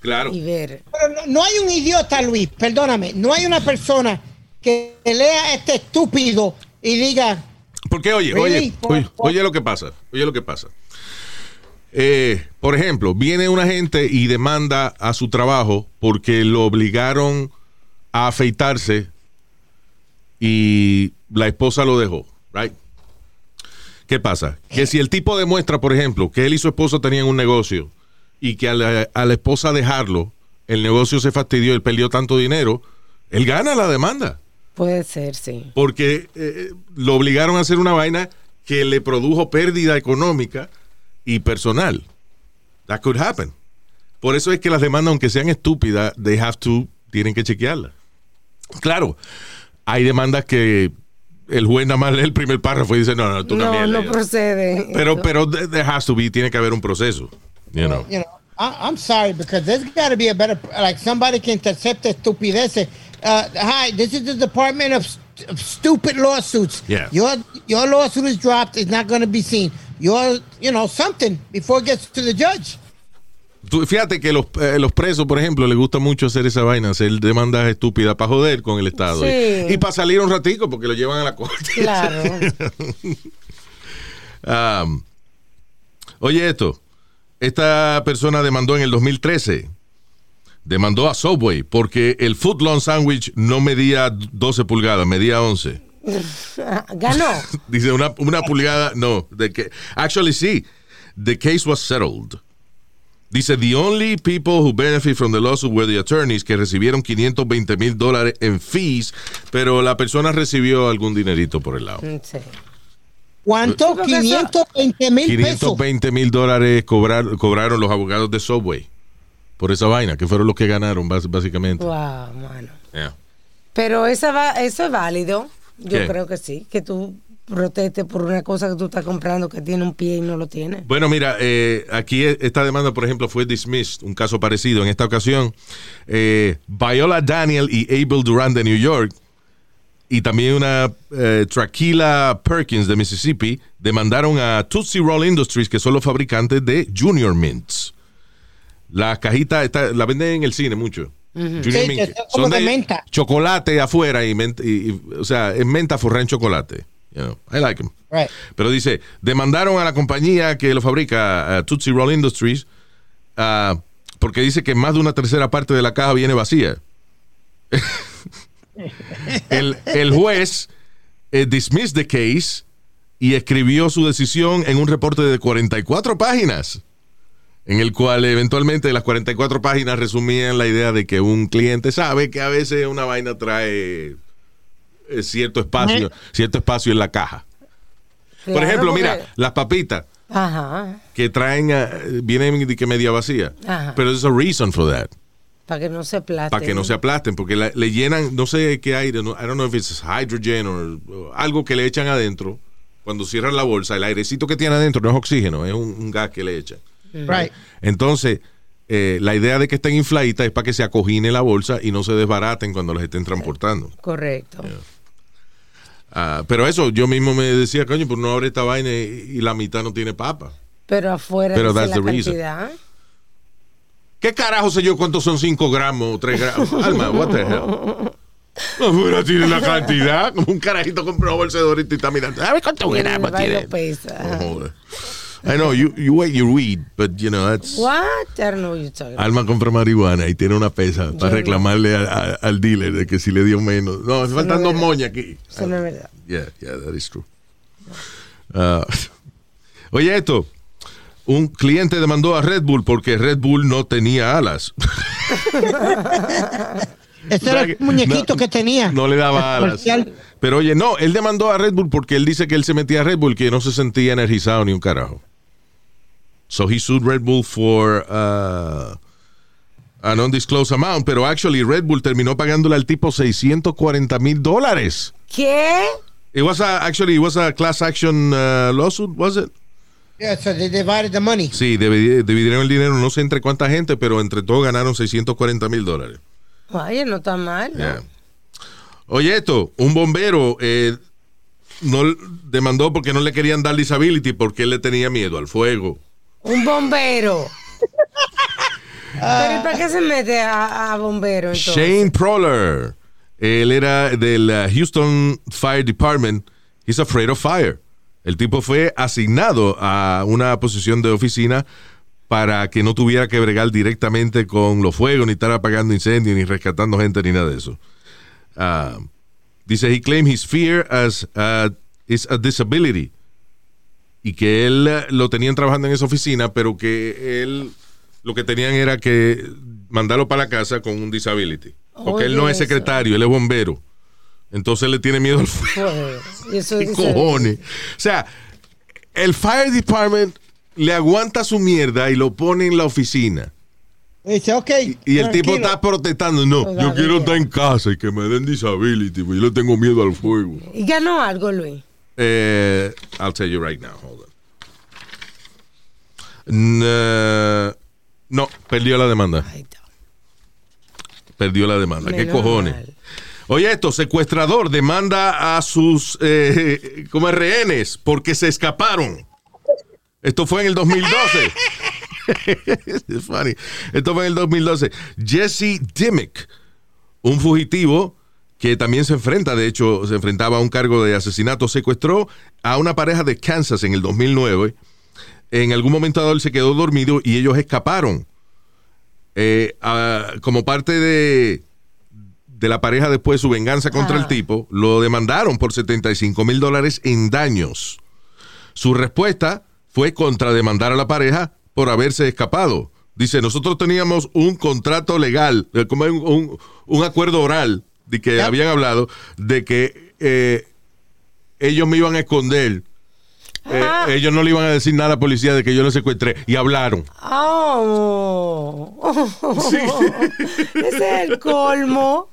Claro. y ver. Pero no, no hay un idiota, Luis, perdóname, no hay una persona que lea este estúpido y diga, Porque oye, Really? oye, oye, oye lo que pasa, oye lo que pasa. Eh, por ejemplo, viene una gente y demanda a su trabajo porque lo obligaron a afeitarse y la esposa lo dejó, right? ¿Qué pasa? Que si el tipo demuestra, por ejemplo, que él y su esposa tenían un negocio y que a la, a la esposa dejarlo, el negocio se fastidió, él perdió tanto dinero, él gana la demanda Puede ser, sí. porque eh, lo obligaron a hacer una vaina que le produjo pérdida económica y personal. That could happen. Por eso es que las demandas, aunque sean estúpidas, they have to, tienen que chequearlas. Claro, hay demandas que el juez nada más lee el primer párrafo y dice, no, no, tú No, también. no lee". procede. pero, pero there has to be, tiene que haber un proceso. You know. you know, I, I'm sorry because there's got to be a better, like somebody que intercepte estupideces. Uh, hi, this is the Department of, St- of Stupid Lawsuits. Yeah. Your your lawsuit is dropped. It's not going to be seen. Your, you know, something before it gets to the judge. Tú- fíjate que los, eh, los presos, por ejemplo, les gusta mucho hacer esa vaina, hacer demandas estúpidas para joder con el Estado. Sí. Y, para salir un ratico porque lo llevan a la corte. Claro. Um, oye esto, esta persona demandó en el 2013, demandó a Subway porque el footlong sandwich no medía 12 pulgadas, medía 11. Ganó. Dice una, una pulgada, no, de que, actually sí, the case was settled. Dice, the only people who benefit from the lawsuit were the attorneys que recibieron 520 mil dólares en fees, pero la persona recibió algún dinerito por el lado. Sí. ¿Cuánto? porque eso- 520 mil pesos. 520 mil dólares cobrar- cobraron los abogados de Subway por esa vaina, que fueron los que ganaron, básicamente. Wow, mano. Yeah. Pero esa va, eso es válido. Yo ¿Qué? creo que sí. Que tú protestes por una cosa que tú estás comprando que tiene un pie y no lo tiene. Bueno, mira, eh, aquí e- esta demanda, por ejemplo, fue dismissed, un caso parecido. En esta ocasión, eh, Viola Daniel y Abel Durant de New York y también una eh, Traquila Perkins de Mississippi demandaron a Tootsie Roll Industries, que son los fabricantes de Junior Mints. Las cajitas esta- la venden en el cine mucho. Junior Sí, Mint, son de menta. chocolate afuera y, menta- y- y- o sea, es menta forrada en chocolate. You know, I like them. Right. Pero dice, demandaron a la compañía que lo fabrica, a Tootsie Roll Industries, ah, porque dice que más de una tercera parte de la caja viene vacía. el, el juez eh, dismissed the case y escribió su decisión en un reporte de 44 páginas, en el cual eventualmente las 44 páginas resumían la idea de que un cliente sabe que a veces una vaina trae cierto espacio, cierto espacio en la caja. Por ejemplo, porque- mira, las papitas Ajá. que traen, ah, vienen de que media vacía. Ajá. Pero there's a reason for that. Para que no se aplaste. Para que no se aplasten, porque la- le llenan, no sé qué aire, no, I don't know if it's hydrogen o algo que le echan adentro. Cuando cierran la bolsa, el airecito que tiene adentro no es oxígeno, es un, un gas que le echan. Right. Entonces, eh, la idea de que estén infladitas es para que se acogine la bolsa y no se desbaraten cuando las estén transportando. Correcto. Ah, pero eso, yo mismo me decía, coño, pues no abre esta vaina y, la mitad no tiene papa. Pero afuera Pero that's la the reason. cantidad. ¿Qué carajo sé yo cuántos son 5 gramos o 3 gramos? Alma, what the hell? Afuera tiene la cantidad. Como un carajito compró una bolsa de y está mirando. A ver cuántos gramos tiene. pesa. Joder. I know, you, you wait your weed, but you know, that's... What? I don't know what you're talking about. Alma compra marihuana y tiene una pesa para reclamarle a- a- al dealer de que si le dio menos. No, me faltan dos moñas aquí. Eso no es verdad. Yeah, yeah, that is true. Ah, oye, esto. Un cliente demandó a Red Bull porque Red Bull no tenía alas. Ese era el muñequito No, que tenía. No le daba alas. Pero oye, no, él demandó a Red Bull porque él dice que él se metía a Red Bull que no se sentía energizado ni un carajo. So he sued Red Bull for uh, an undisclosed amount, pero actually Red Bull terminó pagándole al tipo 640 mil dólares. ¿Qué? It was a, actually it was a class action uh, lawsuit, was it? Yeah, so they divided the money. Sí, divi- dividieron el dinero, no sé entre cuánta gente, pero entre todos ganaron 640 mil dólares. Vaya, no está mal. ¿no? Yeah. Oye, esto, un bombero eh, no demandó porque no le querían dar disability porque él le tenía miedo al fuego. Un bombero. Pero ¿y para qué se mete a, a bombero entonces? Shane Proller, él era del uh, Houston Fire Department. He's afraid of fire. El tipo fue asignado a una posición de oficina para que no tuviera que bregar directamente con los fuegos, ni estar apagando incendios, ni rescatando gente, ni nada de eso. Ah, dice, he claimed his fear as uh, is a disability. Y que él eh, lo tenían trabajando en esa oficina, pero que él lo que tenían era que mandarlo para la casa con un disability. Porque él no es eso. secretario, él es bombero. Entonces le tiene miedo al fuego. Eso ¿Qué cojones? O sea, el Fire Department le aguanta su mierda y lo pone en la oficina. Dice, ok. Y el tipo está protestando. No, yo quiero estar en casa y que me den disability, porque yo le tengo miedo al fuego. ¿Y ganó algo, Luis? Eh, I'll tell you right now. Hold on. N- no, perdió la demanda. Perdió la demanda. ¿Qué cojones? Oye, esto, secuestrador demanda a sus eh, como rehenes porque se escaparon. Esto fue en el 2012. Es funny. Esto fue en el 2012. Jesse Dimmick, un fugitivo que también se enfrenta, de hecho, se enfrentaba a un cargo de asesinato, secuestró a una pareja de Kansas en el 2009. En algún momento dado él se quedó dormido y ellos escaparon. Eh, a- como parte de, de la pareja después su venganza contra el tipo, lo demandaron por 75 mil dólares en daños. Su respuesta fue contrademandar a la pareja por haberse escapado. Dice, nosotros teníamos un contrato legal, eh, como un, un- un acuerdo oral de que habían hablado de que eh, ellos me iban a esconder. Eh, Ah. ellos no le iban a decir nada a la policía de que yo los secuestré y hablaron. Oh. Ese es el colmo.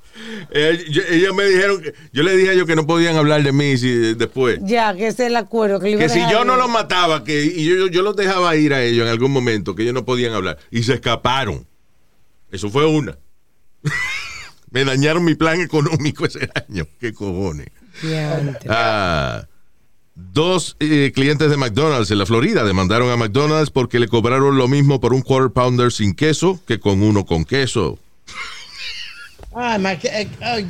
Eh, yo- ellos me dijeron, que- yo le dije a ellos que no podían hablar de mí si- después. Ya, que ese es el acuerdo. Que, Que si yo no los mataba, que y yo, yo- yo los dejaba ir a ellos en algún momento, que ellos no podían hablar. Y se escaparon. Eso fue una. Me dañaron mi plan económico ese año. ¿Qué cojones? Ah, dos eh, clientes de McDonald's en la Florida demandaron a McDonald's porque le cobraron lo mismo por un quarter pounder sin queso que con uno con queso. Eh, eh,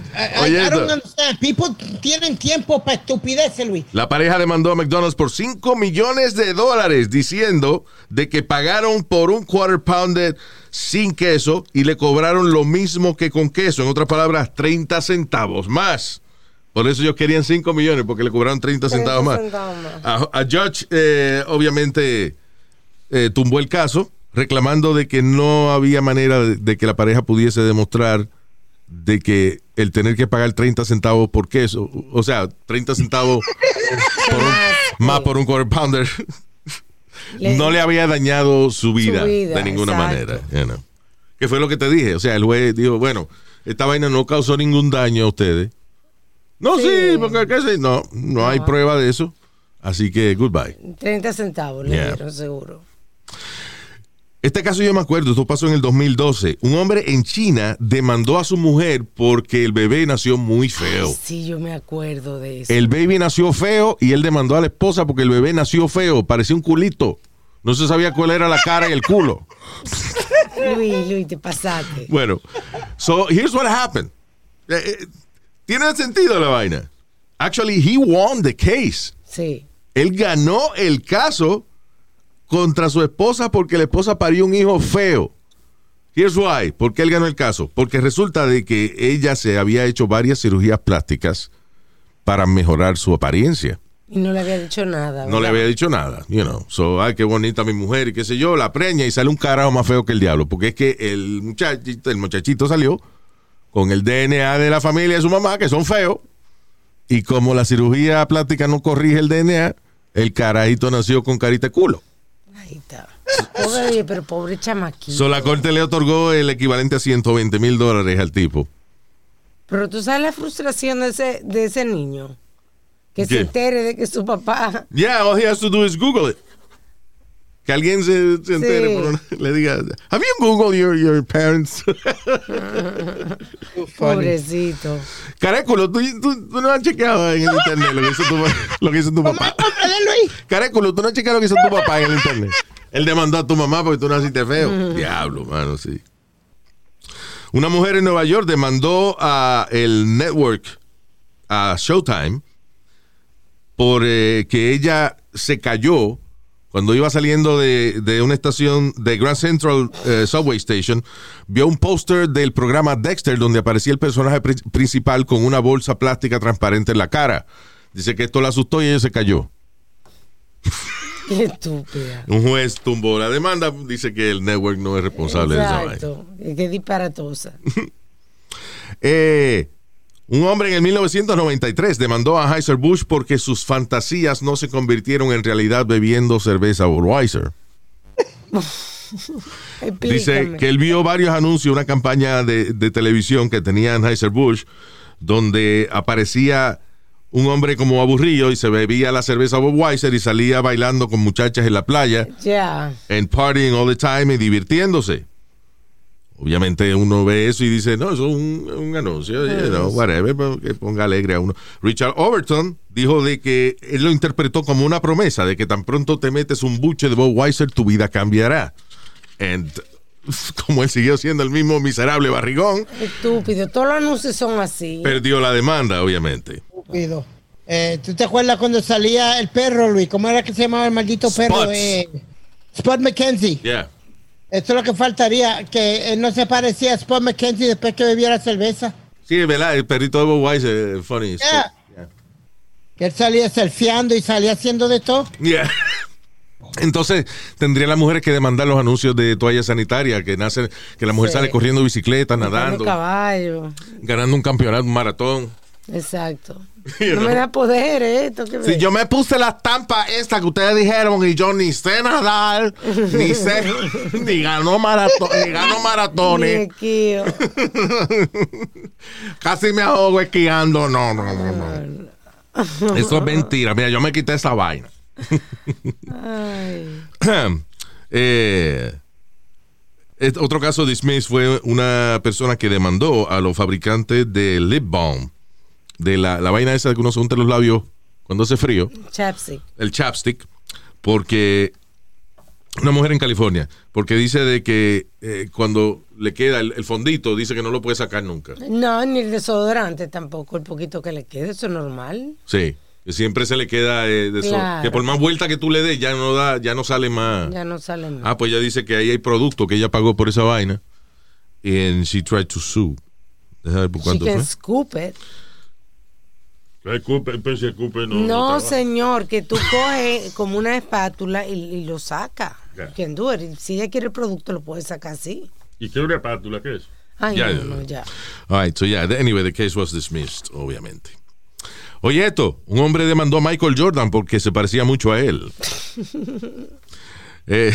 I- don't understand. People tienen tiempo para estupideces, Luis. La pareja demandó a McDonald's por 5 millones de dólares diciendo de que pagaron por un quarter pounder sin queso y le cobraron lo mismo que con queso. En otras palabras, 30 centavos más. Por eso ellos querían 5 millones porque le cobraron 30 centavos más. centavos más. A, a Judge eh, obviamente eh, tumbó el caso reclamando de que no había manera de, de que la pareja pudiese demostrar de que el tener que pagar 30 centavos por queso, o sea, 30 centavos por un- más por un quarter pounder, Le- no le había dañado su vida, vida, de ninguna exacto. manera. you know. Que fue lo que te dije. O sea, el juez dijo, bueno, esta vaina no causó ningún daño a ustedes. No, sí, Sí. porque qué sé, no, no hay prueba de eso. Así que, goodbye. 30 centavos le Yeah. dieron seguro. Este caso yo me acuerdo, esto pasó en el 2012. Un hombre en China demandó a su mujer porque el bebé nació muy feo. Sí, yo me acuerdo de eso. El baby nació feo y él demandó a la esposa porque el bebé nació feo, parecía un culito. No se sabía cuál era la cara y el culo. Luis, Luis, te pasaste. Bueno, so here's what happened. Eh, eh, Tiene sentido la vaina. Actually, he won the case. Sí. Él ganó el caso contra su esposa porque la esposa parió un hijo feo. Here's why. ¿Por qué él ganó el caso? Porque resulta de que ella se había hecho varias cirugías plásticas para mejorar su apariencia. Y no le había dicho nada. No le había dicho nada, you know. So, ay, qué bonita mi mujer y qué sé yo, la preña y sale un carajo más feo que el diablo. Porque es que el muchachito, el muchachito salió con el DNA de la familia de su mamá, que son feos. Y como la cirugía plástica no corrige el DNA, el carajito nació con carita de culo. Ahí está. Pobre, pero pobre chamaquito. So, la corte le otorgó el equivalente a 120 mil dólares al tipo. Pero tú sabes la frustración de ese, de ese niño. Que se entere de que su papá. Yeah, all he has to do is Google it. Que alguien se, se entere, Sí. por una- le diga, have you Googled your, your parents? Pobrecito. Caréculo, ¿tú, tú, tú no has chequeado en el internet lo que hizo tu, lo que hizo tu papá. Caréculo, tú no has chequeado lo que hizo tu papá en el internet. Él demandó a tu mamá porque tú naciste feo. Diablo, mano, sí. Una mujer en Nueva York demandó a el network, a Showtime, por eh, que ella se cayó cuando iba saliendo de, de una estación de Grand Central eh, Subway Station, vio un póster del programa Dexter donde aparecía el personaje pri- principal con una bolsa plástica transparente en la cara. Dice que esto la asustó y ella se cayó. Qué estúpida. Un juez tumbó la demanda, dice que el network no es responsable de esa vaina. Exacto. Qué disparatosa. Eh, un hombre en el 1993 demandó a Heiser-Busch porque sus fantasías no se convirtieron en realidad bebiendo cerveza Budweiser. Dice que él vio varios anuncios, una campaña de, de televisión que tenía Anheuser-Busch, donde aparecía un hombre como aburrido y se bebía la cerveza Budweiser y salía bailando con muchachas en la playa, Ya. and partying all the time y divirtiéndose. Obviamente uno ve eso y dice, no, eso es un, un anuncio, you know, whatever, que ponga alegre a uno. Richard Overton dijo de que él lo interpretó como una promesa de que tan pronto te metes un buche de Budweiser, tu vida cambiará. And como él siguió siendo el mismo miserable barrigón, Estúpido. Todos los anuncios son así. perdió la demanda, obviamente. Estúpido. Eh, ¿Tú te acuerdas cuando salía el perro, Luis? ¿Cómo era que se llamaba el maldito perro? Eh, Spot McKenzie. Yeah. Esto es lo que faltaría, que él no se parecía a Spot McKenzie después que bebiera cerveza. Sí, es verdad, el perrito de Bob Wise, eh, funny. Yeah. Que él salía surfeando y salía haciendo de todo. Yeah. Entonces, tendría las mujeres que demandar los anuncios de toalla sanitaria, que nace, que la mujer Sí. sale corriendo bicicleta, nadando, caballo. ganando un campeonato, un maratón. Exacto. No me da poder esto. que Si yo me puse la estampa esta que ustedes dijeron y yo ni sé nadar, ni sé, ni ganó maratón, ni gano maratones, Ni casi me ahogo esquiando. No, no, no, no. Eso es mentira. Mira, yo me quité esa vaina. Ay. Eh, otro caso de Smith fue una persona que demandó a los fabricantes de lip balm, de la, la vaina esa que uno se unta en los labios cuando hace frío, Chapstick. el chapstick, porque una mujer en California, porque dice de que eh, cuando le queda el, el fondito, dice que no lo puede sacar nunca. No, ni el desodorante tampoco, el poquito que le quede, eso es normal. Sí, que siempre se le queda eh, Claro. que por más vuelta que tú le des ya no da, ya no sale más. Ya no sale más. Ah, pues ella dice que ahí hay producto que ella pagó por esa vaina. And she tried to sue. Deja ver por She can fue. scoop it. El cupe, el pez y el cupe no. Señor, que tú coges como una espátula y, y lo sacas. Quien do it. Si ella quiere el producto, lo puede sacar así. ¿Y qué es una espátula? ¿Qué es? Ay, Ya, no, ya, no, ya. ya. All right, so yeah, anyway, the case was dismissed, obviamente. Oye, esto, un hombre demandó a Michael Jordan porque se parecía mucho a él. Eh,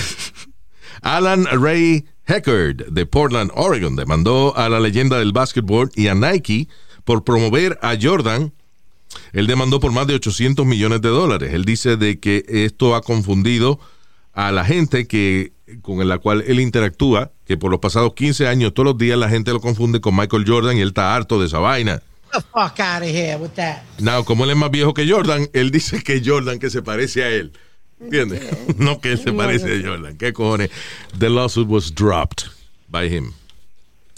Alan Ray Heckard de Portland, Oregon, demandó a la leyenda del básquetbol y a Nike por promover a Jordan. Él demandó por más de 800 millones de dólares. Él dice de que esto ha confundido a la gente que con la cual él interactúa, que por los pasados 15 años todos los días la gente lo confunde con Michael Jordan y él está harto de esa vaina. Get the fuck out of here with that. Now, como él es más viejo que Jordan, él dice que Jordan que se parece a él. ¿Entiendes? No que él se parece a Jordan. ¿Qué cojones? The lawsuit was dropped by him.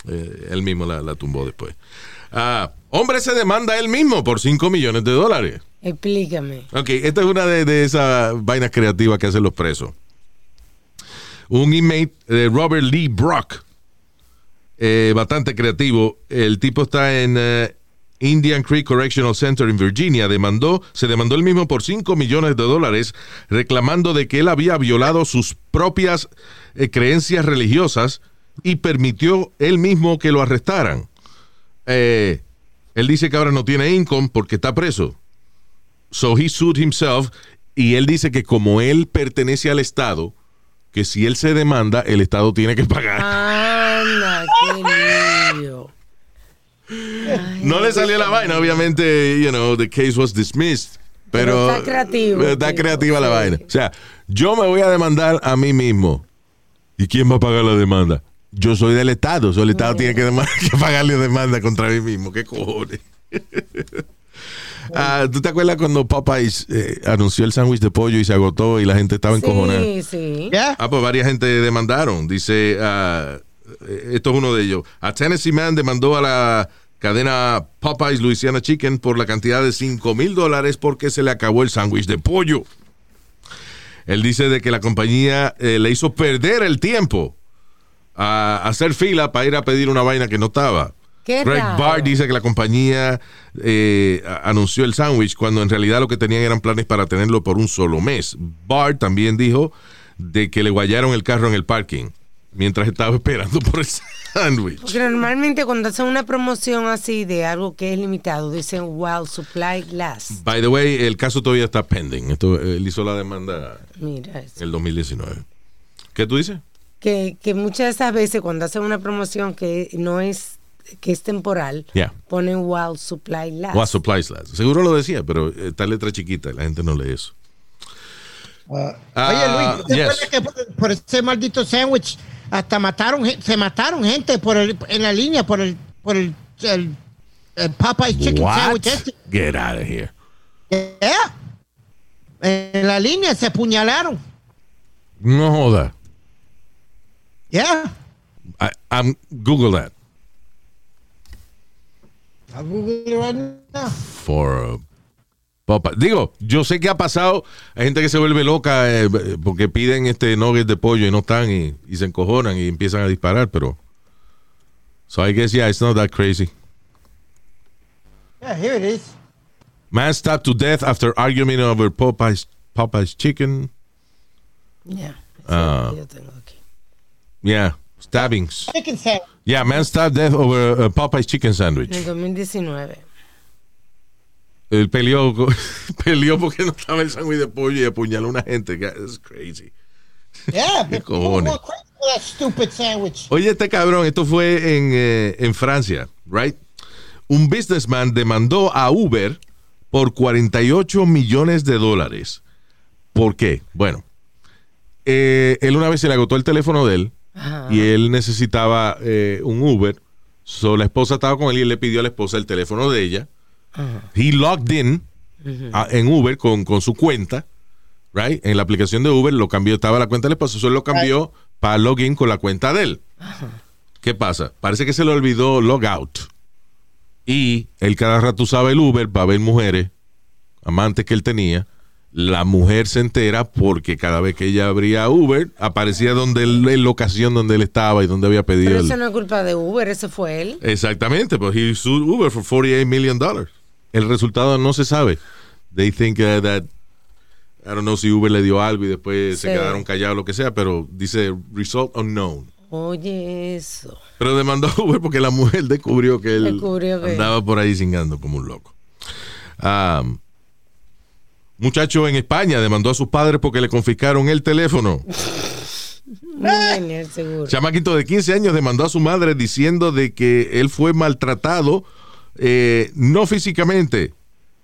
Eh, él mismo la, la tumbó después. Ah, hombre se demanda él mismo por 5 millones de dólares. Explícame. Ok, esta es una de, de esas vainas creativas que hacen los presos. Un inmate, eh, Robert Lee Brock, eh, bastante creativo. El tipo está en eh, Indian Creek Correctional Center en Virginia. Demandó, se demandó él mismo por 5 millones de dólares, reclamando de que él había violado sus propias eh, creencias religiosas y permitió él mismo que lo arrestaran. Eh, él dice que ahora no tiene income porque está preso. So he sued himself y él dice que como él pertenece al Estado, que si él se demanda, el Estado tiene que pagar. Anda, qué lío. no le salió la vaina, obviamente, you know, the case was dismissed. Pero, Pero está creativo, pero Está creativa la vaina. O sea, yo me voy a demandar a mí mismo. ¿Y quién va a pagar la demanda? Yo soy del Estado. So el Estado tiene que, dema- que pagarle demanda contra mí mismo. ¿Qué cojones? Ah, ¿Tú te acuerdas cuando Popeyes eh, anunció el sándwich de pollo y se agotó y la gente estaba encojonada? Sí, sí. Yeah. Ah, pues varias gente demandaron. Dice, ah, eh, esto es uno de ellos. A Tennessee Man demandó a la cadena Popeyes Louisiana Chicken por la cantidad de 5 mil dólares porque se le acabó el sándwich de pollo. Él dice de que la compañía eh, le hizo perder el tiempo a hacer fila para ir a pedir una vaina que no estaba. Qué Greg raro. Barr dice que la compañía eh, anunció el sándwich cuando en realidad lo que tenían eran planes para tenerlo por un solo mes. Barr también dijo de que le guayaron el carro en el parking mientras estaba esperando por el sándwich. Porque normalmente cuando hacen una promoción así de algo que es limitado, dicen while supply lasts. By the way, el caso todavía está pending. Esto, él hizo la demanda Mira eso. en el 2019. ¿Qué tú dices? Que, que muchas de esas veces cuando hacen una promoción que no es que es temporal, Yeah. ponen while supply lasts. What supplies last. Seguro lo decía, pero eh, está letra chiquita y la gente no lee eso. Uh, Ah, oye, Luis, ¿te yes. acuerdas que por, por ese maldito sándwich hasta mataron, se mataron gente por el, en la línea por el, por el, el, el Popeye Chicken What? Sandwich este? Get out of here. Yeah. En la línea se apuñalaron. No joda. Yeah. I, I'm Google that I'll Google it right now. for uh, Popeye. Digo, yo sé que ha pasado. Hay gente que se vuelve loca eh, porque piden este nuggets de pollo y no están y, y se encojonan y empiezan a disparar, pero. So I guess yeah, it's not that crazy. Yeah, here it is. Man stabbed to death after argument over Popeye's Popeye's chicken. Ya. Ah. Yeah, stabbings. Chicken sandwich. Yeah, man stabbed death over uh, Popeye's chicken sandwich. En el 2019. Él peleó, porque no estaba el sándwich de pollo y apuñaló a una gente. That's crazy. Yeah, ¿Qué cojones? go crazy for that stupid sandwich. Oye, este cabrón, esto fue en, eh, en Francia, right? Un businessman demandó a Uber por 48 millones de dólares. ¿Por qué? Bueno, eh, él una vez se le agotó el teléfono de él y él necesitaba eh, un Uber. So, la esposa estaba con él y él le pidió a la esposa el teléfono de ella. He logged in a- en Uber con, con su cuenta, right? En la aplicación de Uber lo cambió, estaba la cuenta de la esposa, solo lo cambió para login con la cuenta de él. ¿Qué pasa? Parece que se le olvidó log out. Y él cada rato usaba el Uber para ver mujeres, amantes que él tenía. La mujer se entera porque cada vez que ella abría Uber, aparecía donde él, en la ocasión donde él estaba y donde había pedido Pero el- eso no es culpa de Uber, ese fue él. Exactamente, pues he sued Uber for 48 million dollars. El resultado no se sabe. They think uh, that I don't know si Uber le dio algo y después se quedaron callados lo que sea, pero dice result unknown. Oye, eso. Pero demandó a Uber porque la mujer descubrió que él Descubrió que- andaba por ahí cingando como un loco. Um, muchacho en España demandó a sus padres porque le confiscaron el teléfono. Seguro. Chamaquito de 15 años demandó a su madre diciendo de que él fue maltratado, eh, no físicamente,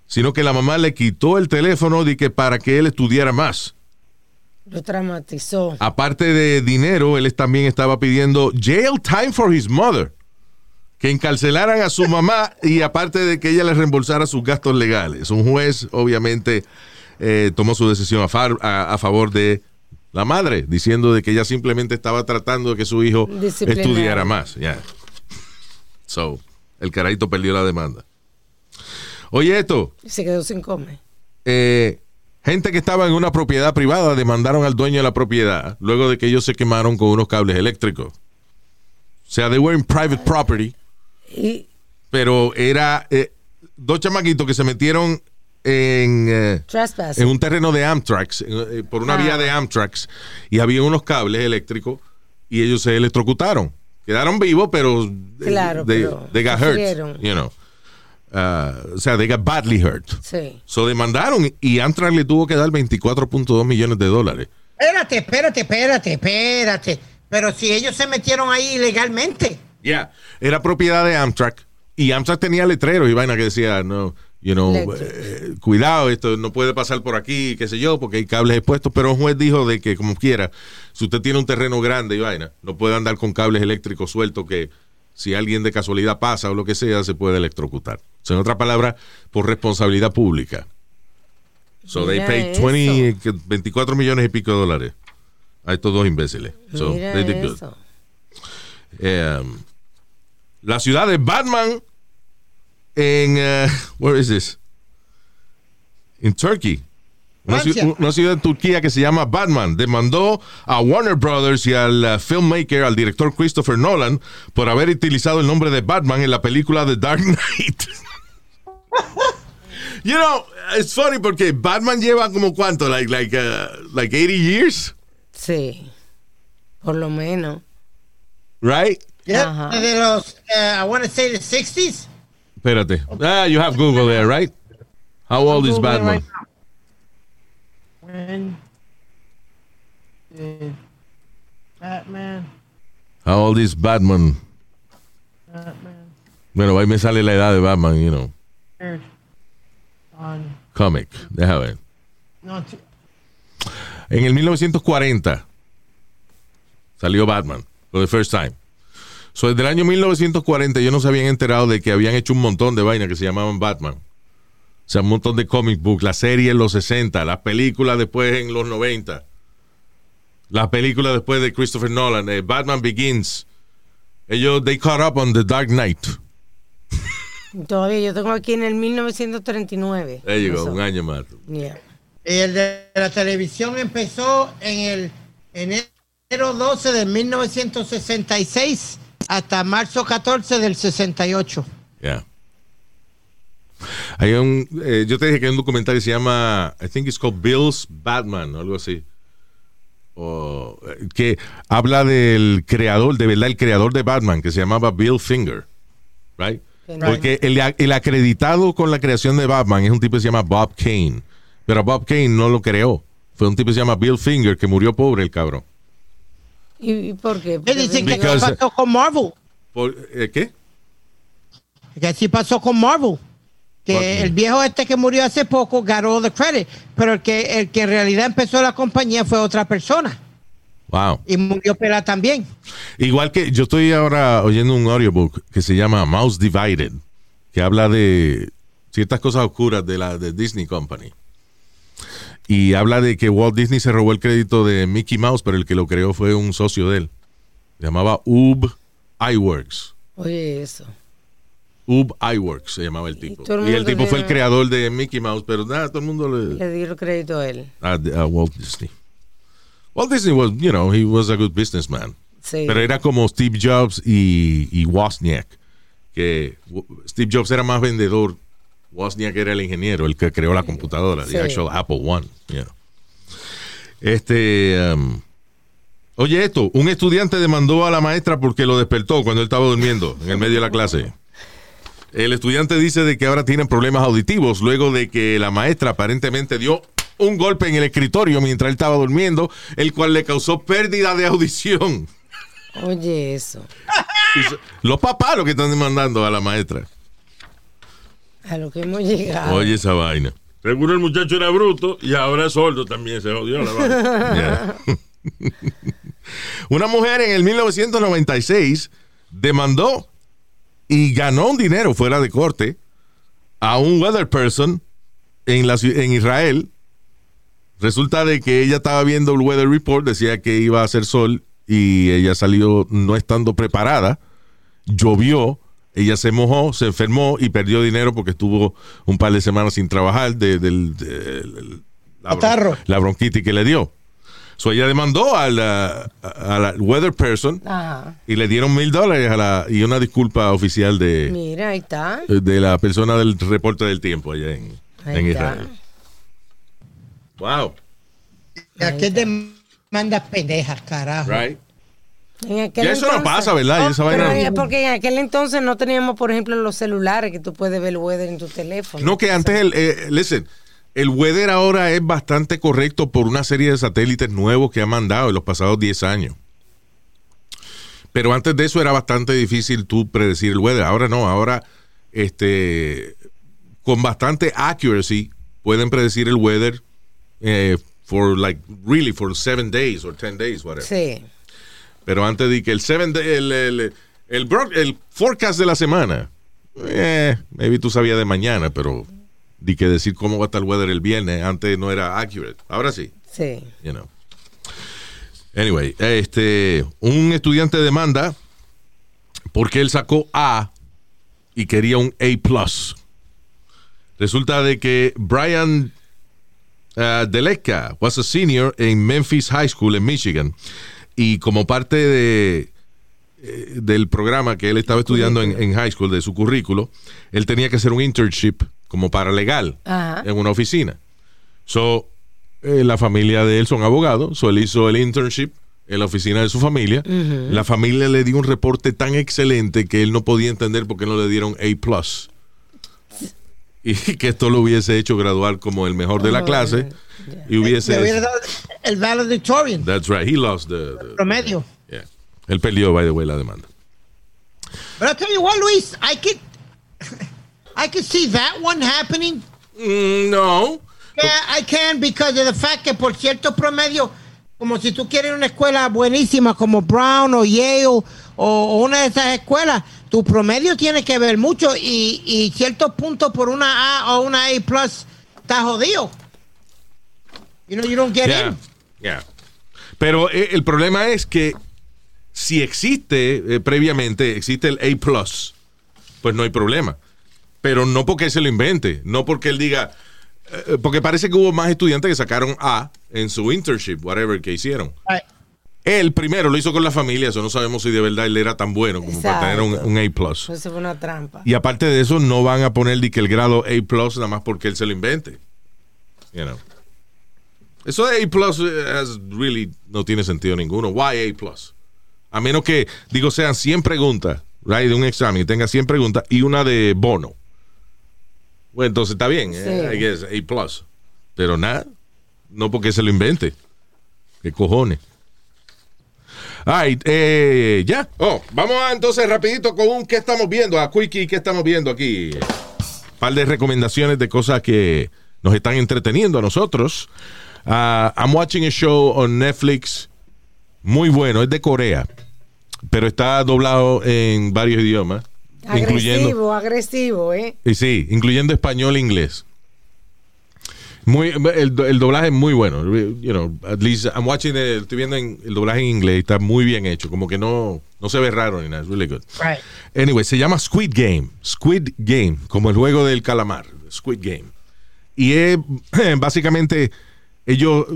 sino que la mamá le quitó el teléfono de que para que él estudiara más. Lo traumatizó. Aparte de dinero, él también estaba pidiendo jail time for his mother. Que encarcelaran a su mamá y aparte de que ella le reembolsara sus gastos legales. Un juez, obviamente, eh, tomó su decisión a, far- a- a favor de la madre, diciendo de que ella simplemente estaba tratando de que su hijo estudiara más. Yeah. So, el carajito perdió la demanda. Oye, esto, se quedó sin comer. eh, gente que estaba en una propiedad privada demandaron al dueño de la propiedad luego de que ellos se quemaron con unos cables eléctricos. O sea, they were in private property, Y pero era eh, dos chamaquitos que se metieron en, eh, en un terreno de Amtrax, eh, por una Ah. vía de Amtrax, y había unos cables eléctricos y ellos se electrocutaron. Quedaron vivos, pero Claro, they, pero they got hurt, you know. Uh, o sea, they got badly hurt. Sí. So demandaron y Amtrak le tuvo que dar 24.2 millones de dólares. Espérate, espérate, espérate, espérate. Pero si ellos se metieron ahí ilegalmente. Yeah. Era propiedad de Amtrak y Amtrak tenía letreros y vaina que decía, no, you know, eh, cuidado, esto no puede pasar por aquí, qué sé yo, porque hay cables expuestos, pero un juez dijo de que como quiera, si usted tiene un terreno grande y vaina, no puede andar con cables eléctricos sueltos que si alguien de casualidad pasa o lo que sea, se puede electrocutar. O sea, en otra palabra, por responsabilidad pública. So they Mira paid eso. 20, que 24 millones y pico de dólares a estos dos imbéciles. So Mira they did good. eso. Um, la ciudad de Batman en uh, where is this? In Turkey. Una, ciudad en Turquía que se llama Batman demandó a Warner Brothers y al uh, filmmaker, al director Christopher Nolan, por haber utilizado el nombre de Batman en la película The Dark Knight. you know, it's funny porque Batman lleva como cuánto, like like uh, like 80 years, Sí. Por lo menos. right? Yeah, Ajá. de los, uh, I want to say the 60s. Espérate. Ah, you have Google there, right? How old is Googling Batman? right. When did Batman, How old is Batman? Batman Bueno, ahí me sale la edad de Batman, you know, on comic. Déjame ver. no, En el 1940 salió Batman, for the first time. So, desde el año 1940 ellos no se habían enterado de que habían hecho un montón de vainas que se llamaban Batman. O sea, un montón de comic books, la serie en los 60, las películas después en los 90. La película después de Christopher Nolan, eh, Batman Begins. Ellos, they caught up on The Dark Knight. Todavía yo tengo aquí en el 1939. There you go, Eso. un año más. Yeah. El de la televisión empezó en el enero 12 de 1966 hasta marzo 14 del 68. Yeah. Hay un, eh, yo te dije que hay un documental que se llama, I think it's called Bill's Batman, o algo así. O, eh, que habla del creador, de verdad, el creador de Batman, que se llamaba Bill Finger. Right? Right. Porque el, el acreditado con la creación de Batman es un tipo que se llama Bob Kane. Pero Bob Kane no lo creó. Fue un tipo que se llama Bill Finger que murió pobre el cabrón. ¿Y, por qué? Porque dice que Because- así pasó con Marvel. Por- eh, ¿Qué? Que así pasó con Marvel. Que What? el viejo este que murió hace poco ganó the credit. Pero el que, el que en realidad empezó la compañía fue otra persona. Wow. Y murió pela también. Igual que yo estoy ahora oyendo un audiobook que se llama Mouse Divided, que habla de ciertas cosas oscuras de la de Disney Company. Y habla de que Walt Disney se robó el crédito de Mickey Mouse, pero el que lo creó fue un socio de él. Se llamaba Ub Iworks. Oye, eso. Ub Iworks se llamaba el tipo. el Y el tipo fue el creador de Mickey Mouse, pero nada, todo el mundo le, Le di el crédito a él. a, a Walt Disney. Walt Disney was, you know, he was a good businessman. Sí. Pero era como Steve Jobs y, y Wozniak. Que Steve Jobs era más vendedor. Wozniak era el ingeniero, el que creó la computadora, Sí. the actual Apple One. Este. um, oye, esto: un estudiante demandó a la maestra porque lo despertó cuando él estaba durmiendo en el medio de la clase. El estudiante dice de que ahora tiene problemas auditivos luego de que la maestra aparentemente dio un golpe en el escritorio mientras él estaba durmiendo, el cual le causó pérdida de audición. Oye, eso. Los papás lo que están demandando a la maestra. A lo que hemos llegado. Oye esa vaina. Seguro el muchacho era bruto y ahora es sordo también, se odió la vaina. Una mujer en el 1996 demandó y ganó un dinero fuera de corte a un weather person en, la, en Israel. Resulta de que ella estaba viendo el weather report, decía que iba a hacer sol y ella salió no estando preparada. Llovió, ella se mojó, se enfermó y perdió dinero porque estuvo un par de semanas sin trabajar de, del- del- la, bron- Catarro. la bronquitis que le dio. So ella demandó a la, a la weather person Ajá. y le dieron mil dólares a la, y una disculpa oficial de, Mira, ahí está. de la persona del reporte del tiempo allá en, en. Israel. Wow. Aquí demandas pendejas, carajo. Right. En aquel Ya eso no pasa, ¿verdad? Pero vaina- porque en aquel entonces no teníamos, por ejemplo, los celulares que tú puedes ver el weather en tu teléfono. No, que antes, el, eh, listen, el weather ahora es bastante correcto por una serie de satélites nuevos que ha mandado en los pasados 10 años. Pero antes de eso era bastante difícil tú predecir el weather. Ahora no, ahora este, con bastante accuracy pueden predecir el weather eh, for like really for seven days or ten days, whatever. Sí. Pero antes de que el seven day- el, el, el, el forecast de la semana, eh, maybe tú sabías de mañana, pero di que decir cómo va a estar el weather el viernes, antes no era accurate. Ahora sí, Sí. you know. Anyway, este, un estudiante demanda porque él sacó A y quería un A+. Resulta de que Brian uh, Deleka was a senior en Memphis High School en Michigan y como parte de eh, del programa que él estaba estudiando en, en high school, de su currículo, él tenía que hacer un internship como paralegal Ajá. en una oficina. So, eh, la familia de él son abogados, so él hizo el internship en la oficina de su familia. La familia le dio un reporte tan excelente que él no podía entender por qué no le dieron A+. Y que esto lo hubiese hecho graduar como el mejor de la clase. Y hubiese... Le hubiera dado el valedictorian, That's right, he lost the... the- promedio. yeah. Él perdió, by the way, la demanda. But I'll tell you what, Luis, I could, I could see that one happening. Mm, no. Yeah, I can because of the fact que por cierto promedio, como si tú quieres una escuela buenísima como Brown o Yale o, o una de esas escuelas, tu promedio tiene que ver mucho y, y ciertos puntos por una A o una A plus está jodido. You know, you don't get Yeah, in. yeah. Pero eh, el problema es que si existe eh, previamente, existe el A, pues no hay problema. Pero no porque se lo invente, no porque él diga. eh, porque parece que hubo más estudiantes que sacaron A en su internship, whatever que hicieron. Right. Él primero lo hizo con la familia, eso no sabemos si de verdad él era tan bueno como para tener un, A. Eso fue una trampa. Y aparte de eso, no van a poner que el grado A nada más porque él se lo invente. You know. Eso de A plus eh, has really no tiene sentido ninguno. Why A plus? A menos que, digo, sean 100 preguntas, right, de un examen, y tenga 100 preguntas y una de bono. Bueno, entonces está bien, eh, Sí. I guess, A. Pero nada, no porque se lo invente. ¿Qué cojones? Ay, eh, ya. Oh, vamos a, entonces rapidito con un ¿qué estamos viendo? A Quickie, ¿qué estamos viendo aquí? Un par de recomendaciones de cosas que nos están entreteniendo a nosotros. Ah, I'm watching a show on Netflix muy bueno, es de Corea, pero está doblado en varios idiomas, incluyendo Agresivo, agresivo, ¿eh? y sí, incluyendo español e inglés. Muy, el, el doblaje es muy bueno. You know, at least I'm watching estoy viendo en- el doblaje en inglés, está muy bien hecho, como que no, no se ve raro ni nada, it's really good. Right. Anyway, se llama Squid Game. Squid Game, como el juego del calamar. Squid Game. Y es básicamente, ellos,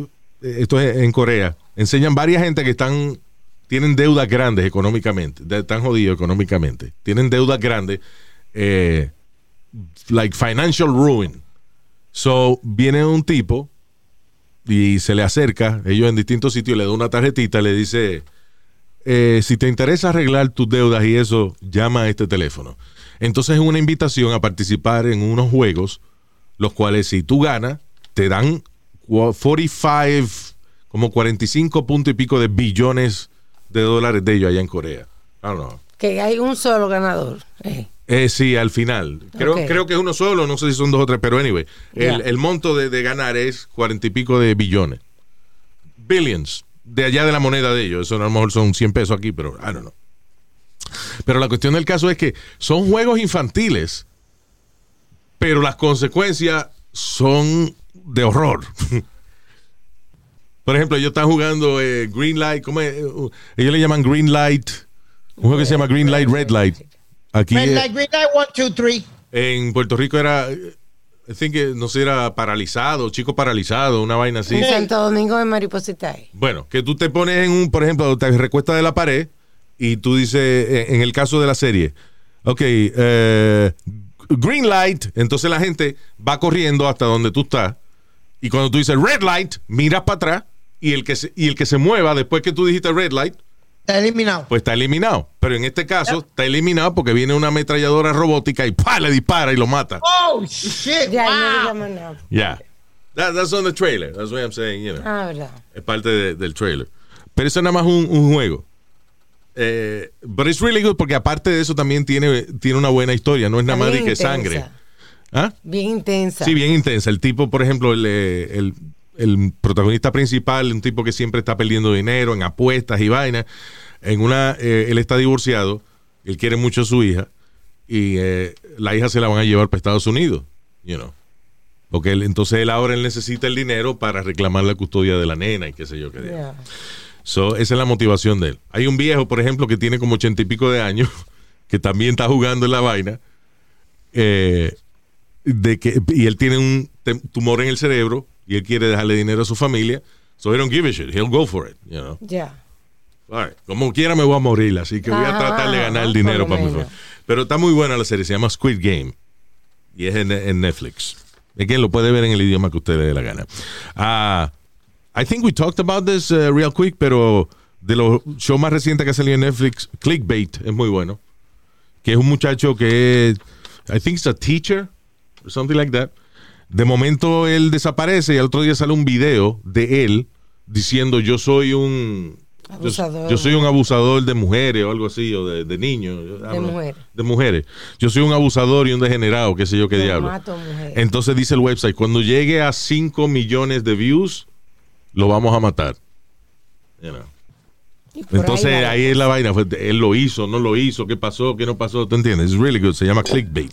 eh, esto es en Corea, enseñan varias gente que están, tienen deudas grandes económicamente, están jodidos económicamente, tienen deudas grandes, eh, like financial ruin. So, viene un tipo y se le acerca, ellos en distintos sitios le da una tarjetita, le dice, eh, si te interesa arreglar tus deudas y eso, llama a este teléfono. Entonces es una invitación a participar en unos juegos, los cuales si tú ganas, te dan cua- 45, como 45 punto y pico de billones de dólares de ellos allá en Corea. Que hay un solo ganador. eh. Eh, sí, al final. Creo, creo que es uno solo, no sé si son dos o tres, pero anyway, el, monto de, de ganar es cuarenta y pico de billones. Billions. De allá de la moneda de ellos. Eso a lo mejor son 100 pesos aquí, pero I don't know. Pero la cuestión del caso es que son juegos infantiles, pero las consecuencias son de horror. Por ejemplo, ellos están jugando eh, Green Light, ¿cómo es? Ellos le llaman Green Light, un juego que se llama Green Light, Red Light. Aquí Red light, green light, one, two, three. en Puerto Rico era, I think, no sé, era paralizado, chico paralizado, una vaina así. En Santo Domingo de Mariposita. ahí. Bueno, que tú te pones en un, por ejemplo, te recuestas de la pared y tú dices, eh, en el caso de la serie, ok, eh, green light, entonces la gente va corriendo hasta donde tú estás y cuando tú dices red light, miras para atrás y el que se, y el que se mueva después que tú dijiste red light, Está eliminado. pues está eliminado. Pero en este caso está eliminado porque viene una ametralladora robótica y ¡pa! le dispara y lo mata. Oh, shit. Ya, no wow. Yeah. That- that's on the trailer. That's what I'm saying, you know. Ah, verdad. Es parte de- del trailer. Pero eso es nada más un, un juego. Eh, but it's really good porque aparte de eso también tiene, tiene una buena historia. No es nada más de que sangre. ¿Ah? Bien intensa. Sí, bien intensa. El tipo, por ejemplo, el, eh, el- el protagonista principal, un tipo que siempre está perdiendo dinero en apuestas y vainas. En una, eh, él está divorciado, él quiere mucho a su hija y eh, la hija se la van a llevar para Estados Unidos, you know. Porque él, entonces él ahora él necesita el dinero para reclamar la custodia de la nena y qué sé yo qué. Ya. So, esa es la motivación de él. Hay un viejo, por ejemplo, que tiene como ochenta y pico de años, que también está jugando en la vaina, eh, de que, y él tiene un tumor en el cerebro y él quiere dejarle dinero a su familia. So he don't give a shit. He'll go for it. You know? Ya. All right. Como quiera me voy a morir, así que voy a tratar de ganar el dinero para mi familia. Pero está muy buena la serie, se llama Squid Game. Y es en, en Netflix. Es que lo puede ver en el idioma que usted le dé la gana. Ah, I think we talked about this uh, real quick, pero de los shows más recientes que ha salido en Netflix, Clickbait es muy bueno. Que es un muchacho que es, I think it's a teacher, or something like that. De momento él desaparece y al otro día sale un video de él diciendo yo soy un yo- soy un abusador de mujeres o algo así, o de, de niños. Don't De know. mujeres. De mujeres. Yo soy un abusador y un degenerado, qué sé yo qué Yo diablo. mato. Entonces dice el website, cuando llegue a 5 millones de views, lo vamos a matar. You know. Entonces ahí es la vaina, él lo hizo, no lo hizo, qué pasó, qué no pasó, ¿te entiendes? It's really good, se llama Clickbait.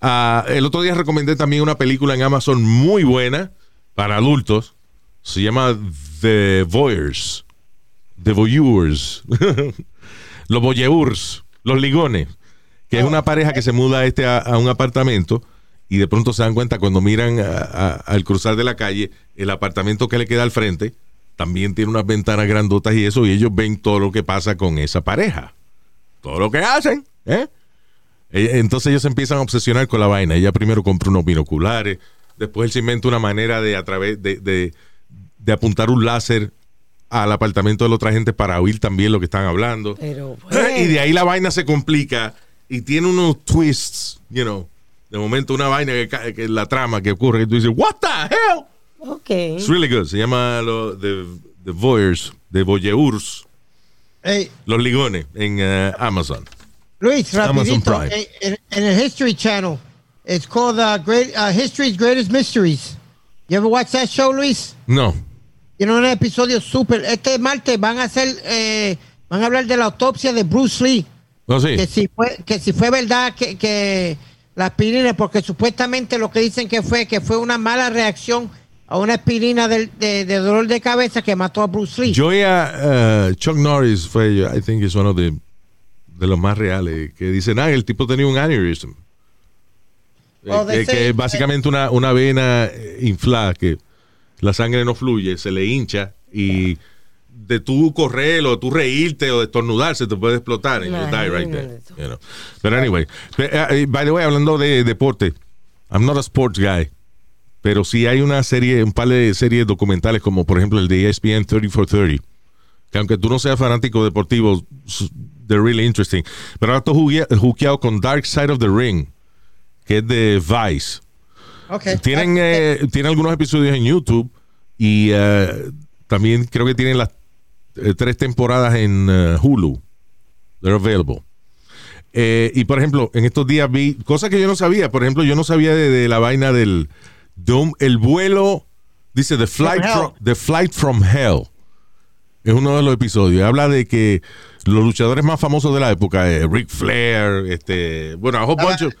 Ah, el otro día recomendé también una película en Amazon muy buena para adultos. Se llama The Voyeurs. The Voyeurs. los Voyeurs. Los Ligones. Que es una pareja que se muda este a, a un apartamento y de pronto se dan cuenta cuando miran a- a- al cruzar de la calle el apartamento que le queda al frente también tiene unas ventanas grandotas y eso y ellos ven todo lo que pasa con esa pareja todo lo que hacen ¿eh? Entonces ellos se empiezan a obsesionar con la vaina ella primero compra unos binoculares después él se inventa una manera de a través de, de- de apuntar un láser al apartamento de la otra gente para oír también lo que están hablando Pero y de ahí la vaina se complica y tiene unos twists, you know. De momento una vaina que, que la trama que ocurre que tú dices, what the hell? Ok. It's really good. Se llama lo, The, the Voyeurs, The Voyeurs, Hey, Los Ligones, en eh, Amazon. Luis, rapidito. Eh, En, en el History Channel, it's called uh, Great uh, History's Greatest Mysteries. You ever watch that show, Luis? No. Tiene un episodio súper. Este martes van a hacer, eh, van a hablar de la autopsia de Bruce Lee. No, sí. Que si fue, que si fue verdad que, que la aspirina, porque supuestamente lo que dicen que fue, que fue una mala reacción a una aspirina del- de, de dolor de cabeza que mató a Bruce Lee. Yo a Chuck Norris fue, I think es uno de, de los más reales, que dicen, ah, el tipo tenía un aneurysm. Eh, que, es básicamente una, una vena eh, inflada, que la sangre no fluye, se le hincha y de tú correr o tú reírte o estornudar se te puede explotar and you die right there. you know. Pero anyway, eh, eh, by the way, hablando de deporte, I'm not a sports guy, pero sí hay una serie, un par de series documentales como por ejemplo el de ESPN 30 for 30, que aunque tú no seas fanático deportivo, they're really interesting. Pero ahora estoy juqueado con Dark Side of the Ring, que es de Vice. Okay. Tienen, eh, tienen algunos episodios en YouTube y eh, también creo que tienen las eh, tres temporadas en eh, Hulu. They're available. Eh, y por ejemplo, en estos días vi cosas que yo no sabía. Por ejemplo, yo no sabía de, de la vaina del de un- el vuelo. Dice The Flight From from, The Flight from Hell. Es uno de los episodios. Habla de que los luchadores más famosos de la época, eh, Ric Flair, este, bueno, a whole bunch of-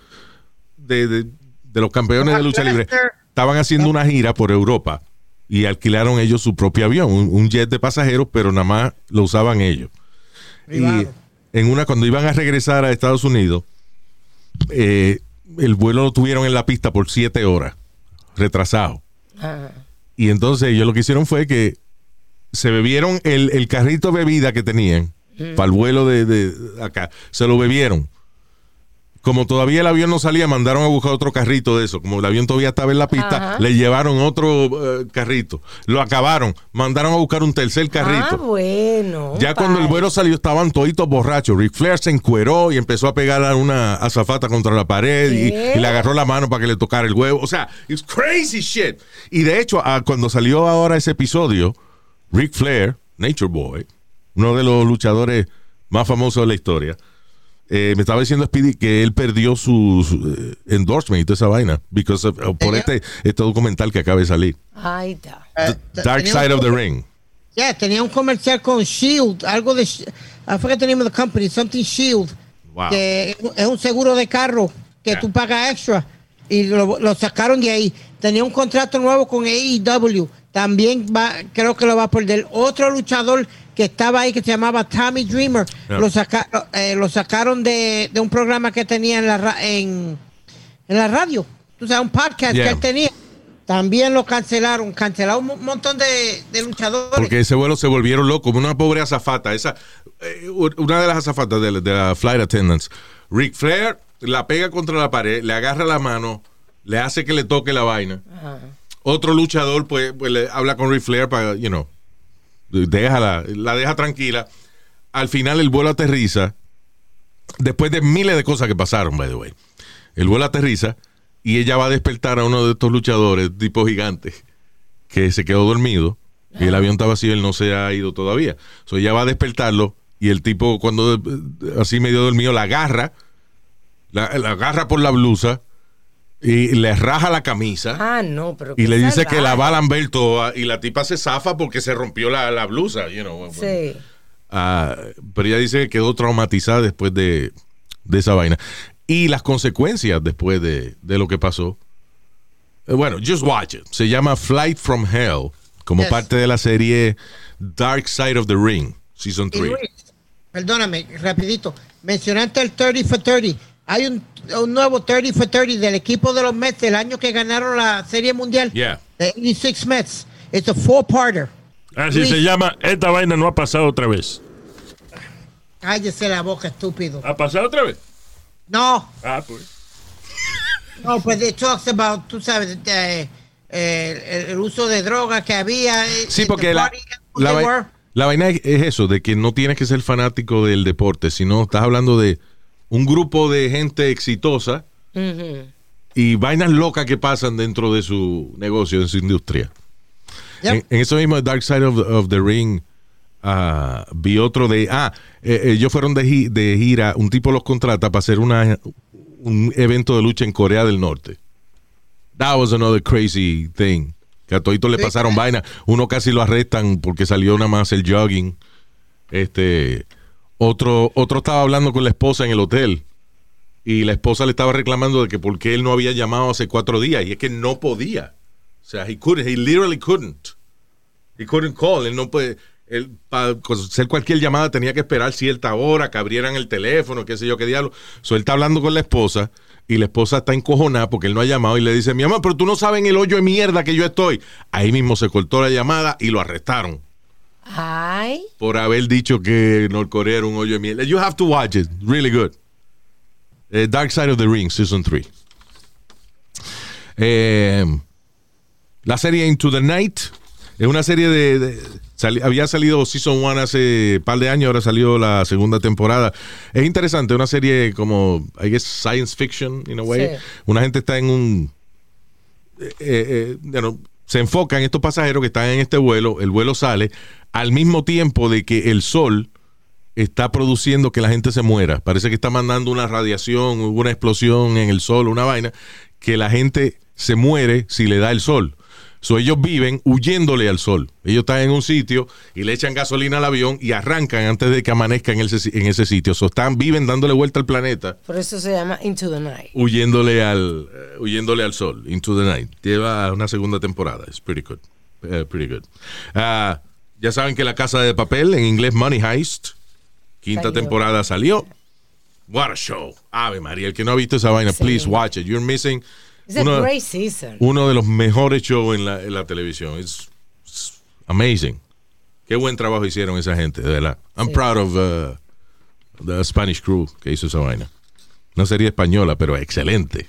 de, de- de los campeones de lucha libre, estaban haciendo una gira por Europa y alquilaron ellos su propio avión, un, un jet de pasajeros, pero nada más lo usaban ellos. Y en una, cuando iban a regresar a Estados Unidos, eh, el vuelo lo tuvieron en la pista por siete horas, retrasado. Ajá. Y entonces ellos lo que hicieron fue que se bebieron el, el carrito de bebida que tenían para el vuelo de, de acá. Se lo bebieron. Como todavía el avión no salía, mandaron a buscar otro carrito de eso. Como el avión todavía estaba en la pista, Ajá. le llevaron otro eh, carrito. Lo acabaron. Mandaron a buscar un tercer Ah, carrito. bueno. Ya cuando el vuelo salió estaban toditos borrachos. Ric Flair se encueró y empezó a pegar a una azafata contra la pared y, y le agarró la mano para que le tocara el huevo. O sea, it's crazy shit. Y de hecho, ah, cuando salió ahora ese episodio, Ric Flair, Nature Boy, uno de los luchadores más famosos de la historia, eh, me estaba diciendo Speedy que él perdió su, su, eh, endorsement y toda esa vaina because of- por este, este documental que acaba de salir. Ahí está. Eh, Dark Side of the Ring. Yeah, tenía un comercial con Shield, algo de. Sh- I forget the name of the company, something Shield. Wow. Que es un seguro de carro que Yeah. tú pagas extra. Y lo, lo sacaron de ahí. Tenía un contrato nuevo con AEW. También va, creo que lo va a perder. Otro luchador que estaba ahí que se llamaba Tommy Dreamer. Yeah. Lo, saca- eh, lo sacaron de, de un programa que tenía en la, en, en la radio. Tú sabes, un podcast Yeah. que él tenía. También lo cancelaron. Cancelaron un montón de, de luchadores. Porque ese vuelo se volvieron locos, como una pobre azafata. Esa, eh, una de las azafatas de, la- de la flight attendants. Ric Flair la pega contra la pared, le agarra la mano, le hace que le toque la vaina. Otro luchador, pues, pues, le habla con Ric Flair para, you know, déjala, la deja tranquila. Al final el vuelo aterriza, después de miles de cosas que pasaron, by the way. El vuelo aterriza y ella va a despertar a uno de estos luchadores, tipo gigante, que se quedó dormido y el avión está vacío, él no se ha ido todavía. So ella va a despertarlo y el tipo cuando eh, así medio dormido la agarra, la, la agarra por la blusa y le raja la camisa Ah, no, pero. y le dice que la va a lamber toda y la tipa se zafa porque se rompió la, la blusa, you know. Sí. Ah, pero ella dice que quedó traumatizada después de, de esa vaina. Y las consecuencias después de, de lo que pasó. Eh, Bueno, just watch it. Se llama Flight from Hell como Yes. parte de la serie Dark Side of the Ring, Season Y 3. Luis, perdóname, rapidito. Mencionaste el 30 for 30. Hay un, un nuevo 30 for 30 del equipo de los Mets del año que ganaron la Serie Mundial. Yeah. The 86 Mets. It's a four-parter. Así Luis. se llama, esta vaina no ha pasado otra vez. Cállese la boca, estúpido. ¿Ha pasado otra vez? No, Ah, pues. no, pues it talks about, tú sabes, eh, eh, el, el uso de drogas que había. eh, Sí, in porque la, party, la, vaina es, es eso, de que no tienes que ser fanático del deporte, sino estás hablando de un grupo de gente exitosa y vainas locas que pasan dentro de su negocio, de su industria. Yep. En, en eso mismo, Dark Side of, of the Ring, ah, vi otro de. Ah, eh, ellos fueron de, gi- de gira, un tipo los contrata para hacer una, un evento de lucha en Corea del Norte. That was another crazy thing. Que a todito le pasaron vaina. Uno casi lo arrestan porque salió nada más el jogging. Este. Otro, otro estaba hablando con la esposa en el hotel. Y la esposa le estaba reclamando de que por qué él no había llamado hace cuatro días. Y es que no podía. O sea, he couldn't, he literally couldn't. He couldn't call. Él no puede. Él, para hacer cualquier llamada tenía que esperar cierta hora, que abrieran el teléfono, qué sé yo, qué diablo. So, él está hablando con la esposa y la esposa está encojonada porque él no ha llamado y le dice, mi amor, pero tú no sabes en el hoyo de mierda que yo estoy. Ahí mismo se cortó la llamada y lo arrestaron Ay. por haber dicho que Norcorea era un hoyo de mierda. You have to watch it. Really good. Eh, Dark Side of the Ring, Season 3. Eh, la serie Into the Night es una serie de... de- sali- había salido Season 1 hace par de años, ahora salió la segunda temporada. Es interesante, una serie como, I guess, science fiction, in a way. Sí. Una gente está en un... eh, eh, you know, se enfocan estos pasajeros que están en este vuelo, el vuelo sale al mismo tiempo de que el sol está produciendo que la gente se muera. Parece que está mandando una radiación, una explosión en el sol, una vaina, que la gente se muere si le da el sol. So, ellos viven huyéndole al sol. Ellos están en un sitio y le echan gasolina al avión y arrancan antes de que amanezca en ese, en ese sitio. So, están, viven dándole vuelta al planeta Por eso se llama Into the Night. huyéndole al eh, huyéndole al sol Into the Night lleva una segunda temporada it's pretty good Eh, pretty good Ah, ya saben que la casa de papel en inglés Money Heist quinta Salió. temporada salió what a show Ave María el que no ha visto esa vaina Sí. please watch it you're missing A uno, great season. uno de los mejores shows en la, en la televisión it's, it's amazing qué buen trabajo hicieron esa gente de verdad I'm Sí. proud of uh, the Spanish crew que hizo esa vaina una serie española, pero excelente.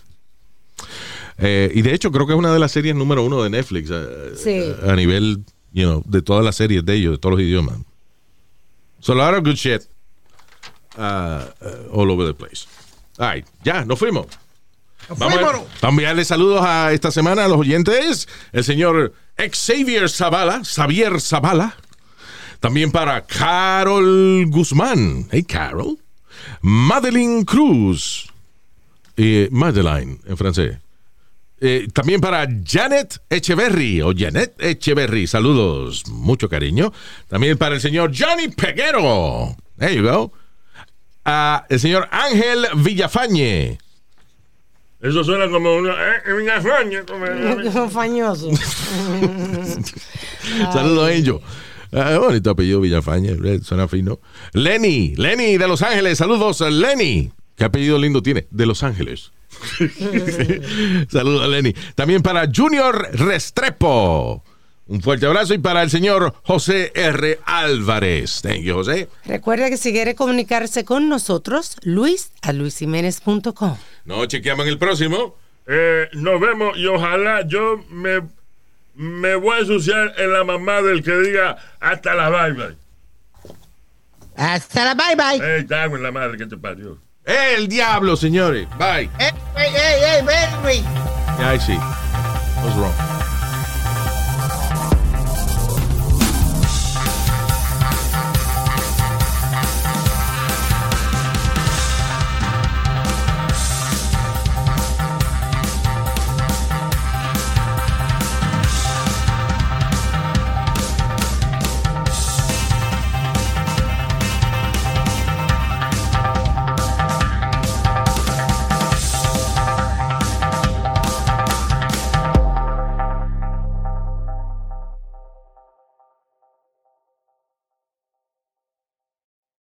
Eh, y de hecho, creo que es una de las series número uno de Netflix eh, Sí. a nivel, you know, de todas las series de ellos, de todos los idiomas. So, a lot of good shit uh, uh, all over the place. All right, ya, nos fuimos. Vamos a, a enviarle saludos a esta semana a los oyentes. El señor Xavier Zavala, Xavier Zavala. También para Carol Guzmán. Hey, Carol. Madeline Cruz. Eh, Madeline, en francés. Eh, también para Janet Echeverry o Janet Echeverry. Saludos, mucho cariño. También para el señor Johnny Peguero. There you go. Ah, el señor Ángel Villafañe. Eso suena como una, eh, una faña, como- Fañoso. Saludos, Angel. Ah, bonito apellido Villafañe, eh, suena fino. Lenny, Lenny de Los Ángeles, saludos, Lenny. ¿Qué apellido lindo tiene? De Los Ángeles. saludos, Lenny. También para Junior Restrepo. Un fuerte abrazo y para el señor José R. Álvarez. Thank you, José. Recuerda que si quiere comunicarse con nosotros, luis a luisiménez.com. No chequeamos en el próximo. Eh, nos vemos y ojalá yo me, me voy a ensuciar en la mamá del que diga hasta la bye bye. Hasta la bye bye. Eh, cago en la madre que te parió. El diablo, señores. Bye. Hey, hey, hey, hey, Henry. Yeah, I see. What's wrong?